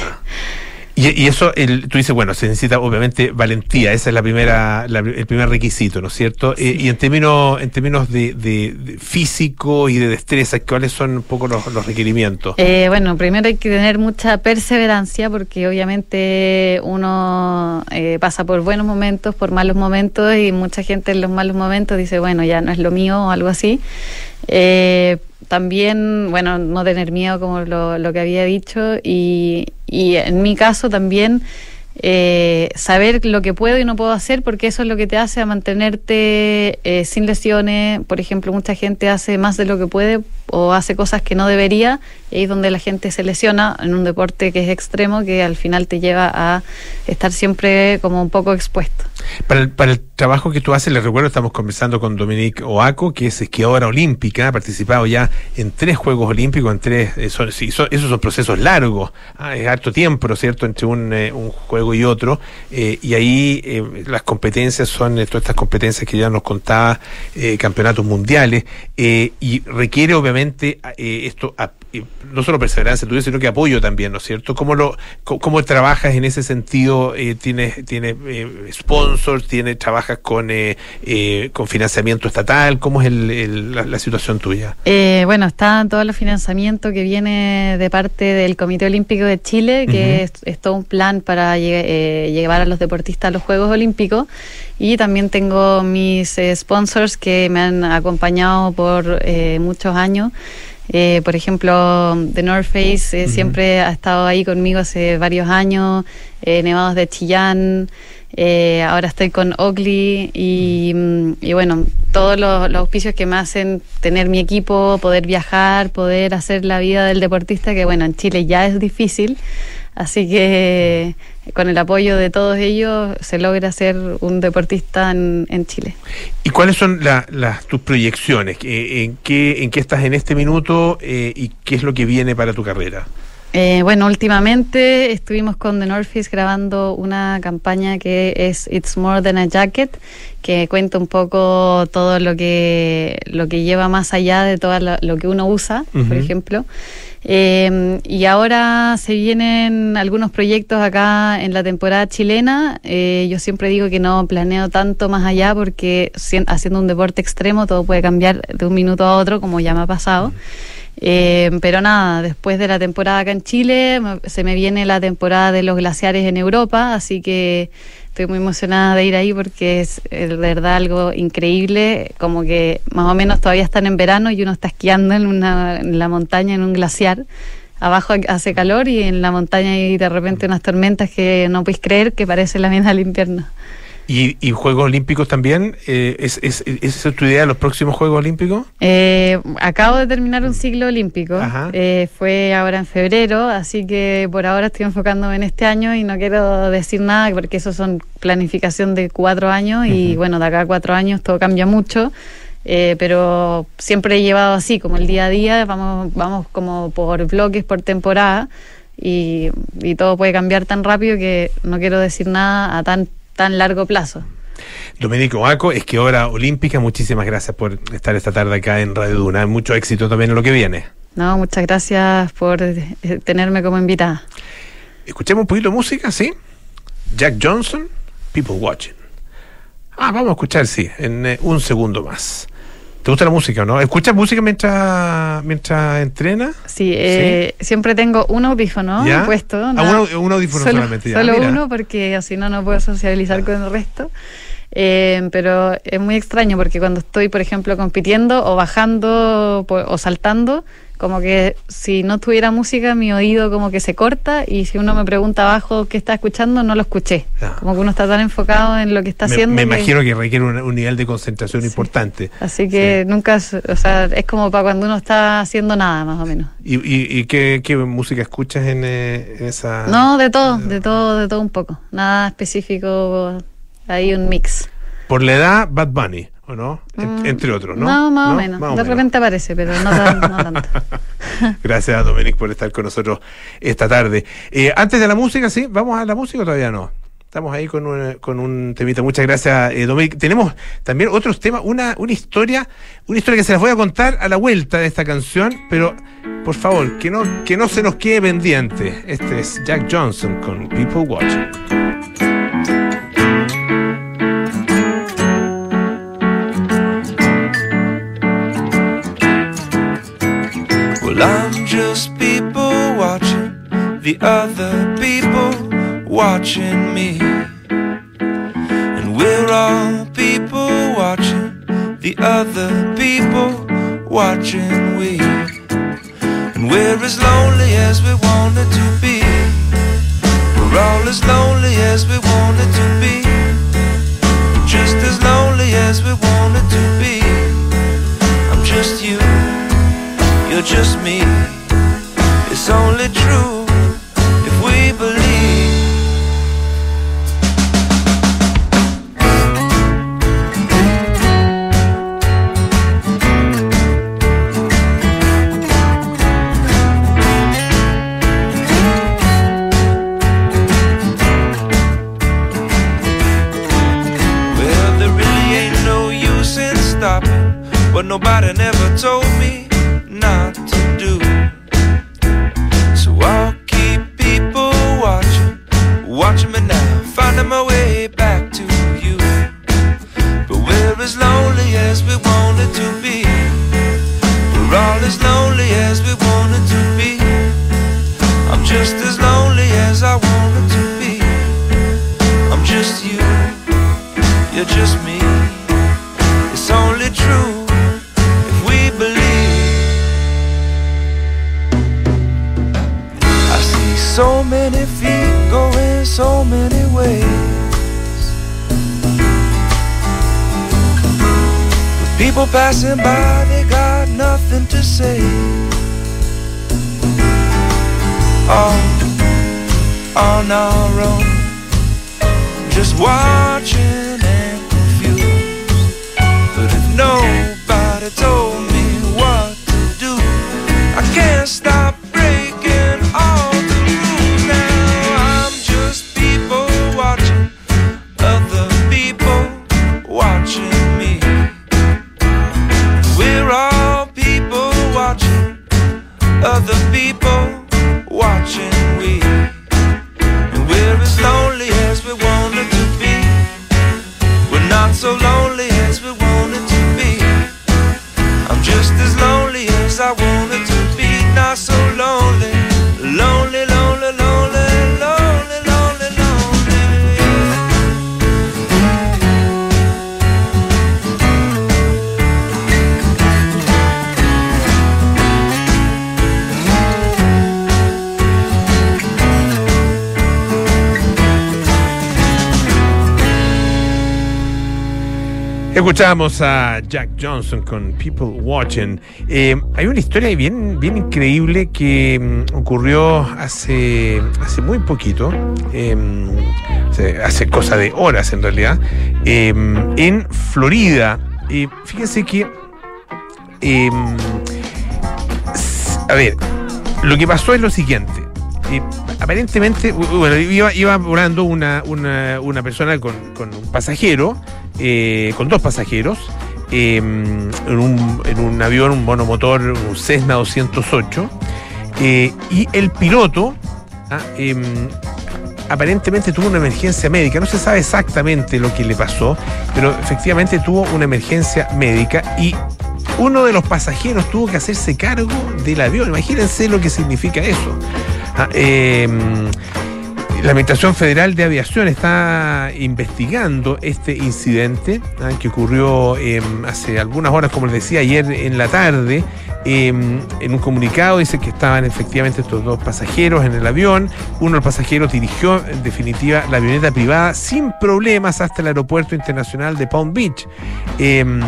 Speaker 1: Y, y eso, el, tú dices, bueno, se necesita obviamente valentía, esa es la primera, la- el primer requisito, ¿no es cierto? Eh, y en términos, en términos de, de- de físico y de destreza, ¿cuáles son un poco los, los requerimientos?
Speaker 11: Eh, bueno, primero hay que tener mucha perseverancia porque obviamente uno eh, pasa por buenos momentos, por malos momentos y mucha gente en los malos momentos dice, bueno, ya no es lo mío o algo así. Eh, también, bueno, no tener miedo como lo, lo que había dicho y, y en mi caso también eh, saber lo que puedo y no puedo hacer porque eso es lo que te hace a mantenerte eh, sin lesiones. Por ejemplo, mucha gente hace más de lo que puede o hace cosas que no debería y ahí es donde la gente se lesiona en un deporte que es extremo que al final te lleva a estar siempre como un poco expuesto.
Speaker 1: Para el, trabajo que tú haces, les recuerdo, estamos conversando con Dominique Oaco, que es esquiadora olímpica, ha participado ya en tres Juegos Olímpicos, en tres, eh, sí, son- esos son procesos largos, ah, es harto tiempo, ¿no es cierto?, entre un, eh, un juego y otro, eh, y ahí eh, las competencias son eh, todas estas competencias que ya nos contaba, eh, campeonatos mundiales, eh, y requiere obviamente eh, esto, eh, no solo perseverancia tuya, sino que apoyo también, ¿no es cierto? ¿Cómo, lo, cómo trabajas en ese sentido? Eh, ¿Tienes, tienes eh, sponsors? ¿Tienes, ¿Trabajas con, eh, eh, con financiamiento estatal? ¿Cómo es el- el- la, la situación tuya?
Speaker 11: Eh, bueno, está todo el financiamiento que viene de parte del Comité Olímpico de Chile, que es, es todo un plan para lle- eh, llevar a los deportistas a los Juegos Olímpicos. Y también tengo mis eh, sponsors que me han acompañado por eh, muchos años. Eh, por ejemplo, The North Face eh, siempre ha estado ahí conmigo hace varios años, eh, Nevados de Chillán, ahora estoy con Oakley y, mm, y bueno, todos los, los auspicios que me hacen tener mi equipo, poder viajar, poder hacer la vida del deportista, que bueno, en Chile ya es difícil, así que con el apoyo de todos ellos se logra ser un deportista en, en Chile.
Speaker 1: ¿Y cuáles son la- las tus proyecciones? Eh, ¿En qué, ¿En qué estás en este minuto eh, y qué es lo que viene para tu carrera?
Speaker 11: Eh, bueno, últimamente estuvimos con The North Face grabando una campaña que es It's More Than a Jacket, que cuenta un poco todo lo que, lo que lleva más allá de todo lo, lo que uno usa, por ejemplo. Eh, y ahora se vienen algunos proyectos acá en la temporada chilena. Eh, yo siempre digo que no planeo tanto más allá porque haciendo un deporte extremo todo puede cambiar de un minuto a otro, como ya me ha pasado. Eh, pero nada, después de la temporada acá en Chile, se me viene la temporada de los glaciares en Europa, así que estoy muy emocionada de ir ahí porque es de verdad algo increíble, como que más o menos todavía están en verano y uno está esquiando en, una, en la montaña, en un glaciar. Abajo hace calor y en la montaña hay de repente unas tormentas que no podéis creer que parece la misma del invierno.
Speaker 1: ¿Y, y Juegos Olímpicos también? Eh, ¿es, es, es esa tu idea de los próximos Juegos Olímpicos?
Speaker 11: Eh, acabo de terminar un ciclo olímpico. Eh, fue ahora en febrero, así que por ahora estoy enfocándome en este año y no quiero decir nada porque eso son planificación de cuatro años y bueno, de acá a cuatro años todo cambia mucho. eh, pero siempre he llevado así, como el día a día, vamos, vamos como por bloques, por temporada, y, y todo puede cambiar tan rápido que no quiero decir nada a tan, tan largo plazo.
Speaker 1: Domenico Aco, es que hora olímpica, muchísimas gracias por estar esta tarde acá en Radio Duna. Mucho éxito también en lo que viene.
Speaker 11: No, muchas gracias por eh, tenerme como invitada.
Speaker 1: Escuchemos un poquito de música, ¿sí? Jack Johnson, People Watching. Ah, vamos a escuchar, sí, en eh, un segundo más. ¿Te gusta la música o no? ¿Escuchas música mientras, mientras entrenas?
Speaker 11: Sí, eh, siempre tengo un audífono
Speaker 1: ¿Ya?
Speaker 11: puesto.
Speaker 1: Ah, un au- un audífono
Speaker 11: solo,
Speaker 1: solamente, ya,
Speaker 11: Solo
Speaker 1: mira.
Speaker 11: uno porque si no, no puedo sociabilizar con el resto. Eh, pero es muy extraño porque cuando estoy, por ejemplo, compitiendo o bajando o saltando, como que si no tuviera música, mi oído como que se corta y si uno me pregunta abajo qué está escuchando, no lo escuché. Como que uno está tan enfocado en lo que está
Speaker 1: me,
Speaker 11: haciendo.
Speaker 1: me
Speaker 11: que-
Speaker 1: imagino que requiere un, un nivel de concentración importante.
Speaker 11: Así que nunca, es- o sea, es como para cuando uno está haciendo nada, más o menos.
Speaker 1: ¿Y, y, y qué, qué música escuchas en, eh, en esa...?
Speaker 11: No, de todo, de todo, de todo un poco. Nada específico, hay un mix.
Speaker 1: Por la edad, Bad Bunny, ¿o no? En-
Speaker 11: Mm,
Speaker 1: entre otros, ¿no?
Speaker 11: No, más o
Speaker 1: ¿No?
Speaker 11: menos.
Speaker 1: Más o
Speaker 11: de
Speaker 1: menos.
Speaker 11: repente aparece, pero no, tan- no tanto.
Speaker 1: Gracias, Dominic, por estar con nosotros esta tarde. Eh, antes de la música, ¿sí? ¿Vamos a la música o todavía no? Estamos ahí con un, con un temita. Muchas gracias, eh, Dominic. Tenemos también otros temas, una, una historia, una historia que se las voy a contar a la vuelta de esta canción, pero por favor, que no, que no se nos quede pendiente. Este es Jack Johnson con People Watching.
Speaker 12: Just people watching the other people watching me. And we're all people watching the other people watching we. And we're as lonely as we wanted to be. We're all as lonely as we wanted to be. Just as lonely as we wanted to be. I'm just you you're just me. Only true I want.
Speaker 1: Escuchamos a Jack Johnson con People Watching. Eh, hay una historia bien, bien increíble que mm, ocurrió hace, hace muy poquito, eh, hace, cosa de horas en realidad, eh, en Florida. Fíjense que, s- a ver, lo que pasó es lo siguiente. Eh, aparentemente, bu- bueno, iba, iba volando una, una, persona con un pasajero, eh, con dos pasajeros, eh, en, un, en un avión, un monomotor, un Cessna 208, eh, y el piloto ah, em, aparentemente tuvo una emergencia médica. No se sabe exactamente lo que le pasó, pero efectivamente tuvo una emergencia médica y uno de los pasajeros tuvo que hacerse cargo del avión. Imagínense lo que significa eso. Ah, em, la Administración Federal de Aviación está investigando este incidente ah, que ocurrió em, hace algunas horas, como les decía, ayer en la tarde. Em, en un comunicado dice que estaban efectivamente estos dos pasajeros en el avión. Uno de los pasajeros dirigió en definitiva la avioneta privada sin problemas hasta el aeropuerto internacional de Palm Beach. Em,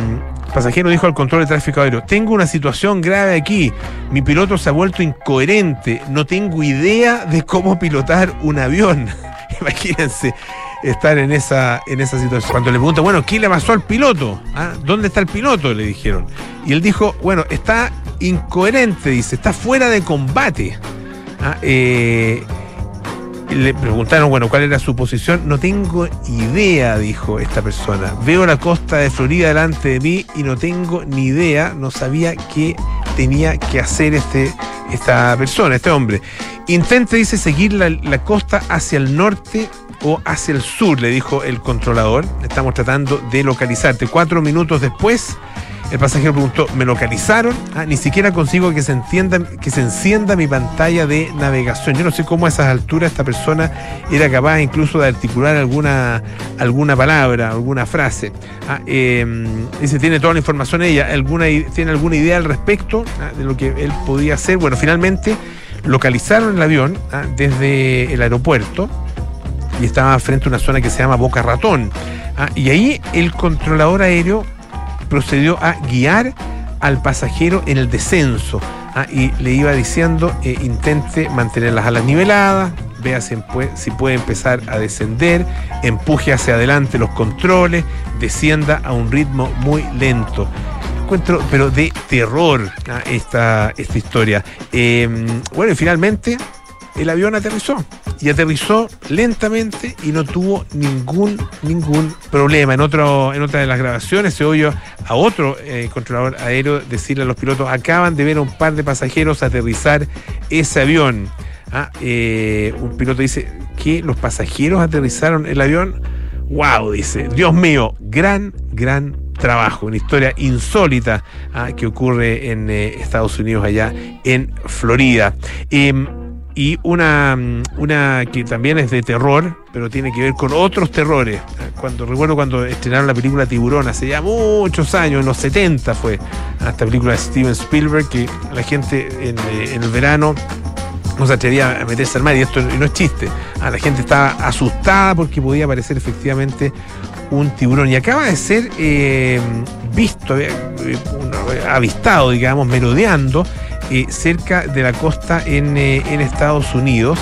Speaker 1: pasajero dijo al control de tráfico aéreo, tengo una situación grave aquí, mi piloto se ha vuelto incoherente, no tengo idea de cómo pilotar un avión. Imagínense estar en esa, en esa situación. Cuando le preguntan, bueno, ¿qué le pasó al piloto? ¿Ah? ¿Dónde está el piloto? Le dijeron. Y él dijo, bueno, está incoherente, dice, está fuera de combate. Ah, eh, le preguntaron, bueno, cuál era su posición. No tengo idea, dijo esta persona. Veo la costa de Florida delante de mí y no tengo ni idea, no sabía qué tenía que hacer este, esta persona, este hombre. Intente, dice, seguir la, la costa hacia el norte o hacia el sur, le dijo el controlador. Estamos tratando de localizarte. Cuatro minutos después, el pasajero preguntó, ¿me localizaron? Ah, ni siquiera consigo que se entienda, que se encienda mi pantalla de navegación. Yo no sé cómo a esas alturas esta persona era capaz incluso de articular alguna, alguna palabra, alguna frase. Ah, eh, dice, tiene toda la información ella, tiene alguna idea al respecto ah, de lo que él podía hacer. Bueno, finalmente localizaron el avión desde el aeropuerto y estaba frente a una zona que se llama Boca Ratón. Y ahí el controlador aéreo procedió a guiar al pasajero en el descenso ah, y le iba diciendo eh, intente mantener las alas niveladas, vea si, pue- si puede empezar a descender, empuje hacia adelante los controles, descienda a un ritmo muy lento. Encuentro, pero de terror ah, esta, esta historia. Eh, bueno, y finalmente el avión aterrizó. Y aterrizó lentamente y no tuvo ningún, ningún problema. En, en otra de las grabaciones se oyó a otro eh, controlador aéreo decirle a los pilotos, acaban de ver a un par de pasajeros aterrizar ese avión. Ah, eh, un piloto dice que los pasajeros aterrizaron el avión. Wow, dice, Dios mío, gran, gran trabajo, una historia insólita ah, que ocurre en eh, Estados Unidos, allá en Florida. Em, y una, mm, una que también es de terror, pero tiene que ver con otros terrores. Cuando recuerdo cuando estrenaron la película Tiburón hace ya muchos años, en los 70 fue, esta película de Steven Spielberg, que la gente en, eh, en el verano no se atrevía a meterse al mar, y esto no es chiste. Ah, la gente estaba asustada porque podía aparecer efectivamente un tiburón. Y acaba de ser eh, visto, eh, un- avistado, digamos, merodeando eh, cerca de la costa en, eh, en Estados Unidos,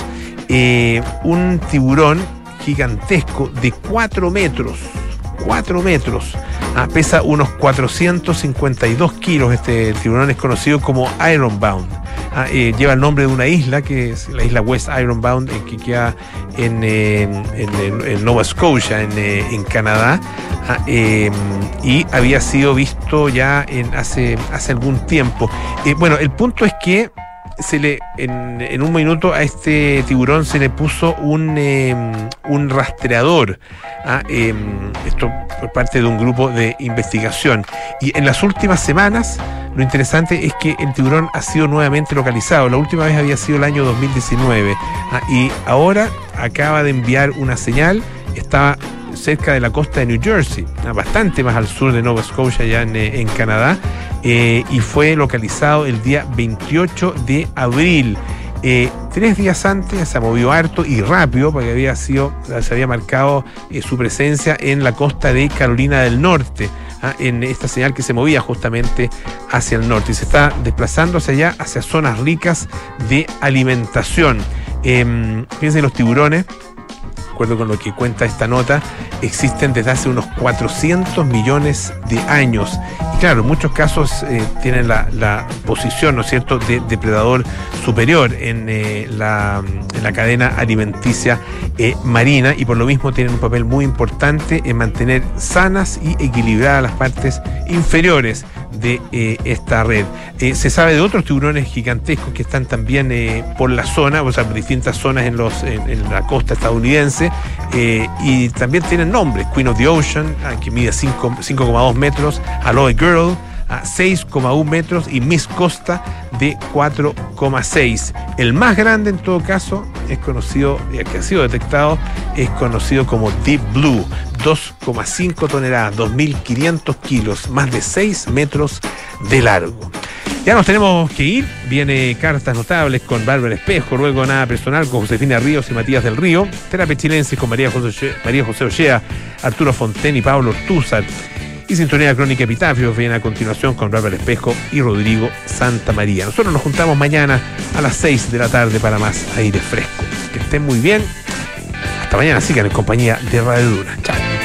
Speaker 1: eh, un tiburón gigantesco de 4 metros. 4 metros. Ah, pesa unos 452 kilos. Este tiburón es conocido como Ironbound. Ah, eh, lleva el nombre de una isla, que es la isla West Ironbound, eh, que queda en, eh, en- Nova Scotia, en, eh, en Canadá. Ah, y había sido visto ya en hace, hace algún tiempo. Bueno, el punto es que se le en, en un minuto a este tiburón se le puso un, eh, un rastreador. ah, eh, esto por parte de un grupo de investigación. Y en las últimas semanas, lo interesante es que el tiburón ha sido nuevamente localizado. La última vez había sido el año 2019. ah, y ahora acaba de enviar una señal. Estaba cerca de la costa de New Jersey, ah, bastante más al sur de Nova Scotia, ya en, eh, en Canadá, eh, y fue localizado el día 28 de abril. Eh, tres días antes se movió harto y rápido porque había sido, se había marcado eh, su presencia en la costa de Carolina del Norte. ah, en esta señal que se movía justamente hacia el norte y se está desplazando hacia allá, hacia zonas ricas de alimentación. Em, piensen en los tiburones, acuerdo con lo que cuenta esta nota, existen desde hace unos 400 millones de años. Y claro, en muchos casos eh, tienen la, posición, ¿no es cierto?, de depredador superior en, eh, la, en la cadena alimenticia eh, marina y por lo mismo tienen un papel muy importante en mantener sanas y equilibradas las partes inferiores de esta red. Se sabe de otros tiburones gigantescos que están también por la zona, o sea, por distintas zonas en, los, en la costa estadounidense, eh, y también tienen nombres. Queen of the Ocean, ah, que mide 5 5,2 metros, Aloe Girl, a 6,1 metros y Miss Costa de 4,6. El más grande en todo caso es conocido, el que ha sido detectado, es conocido como Deep Blue, 2,5 toneladas, 2.500 kilos, más de 6 metros de largo. Ya nos tenemos que ir. Viene cartas notables con Bárbara Espejo, luego nada personal con Josefina Ríos y Matías del Río, terapia con María José, María José Ochea, Arturo Fonten y Pablo Ortúzar. Y Sintonía Crónica Epitafios viene a continuación con Bárbara Espejo y Rodrigo Santa María. Nosotros nos juntamos mañana a las 6 de la tarde para más aire fresco. Que estén muy bien. Hasta mañana, sigan en compañía de Radio Duna. Chao.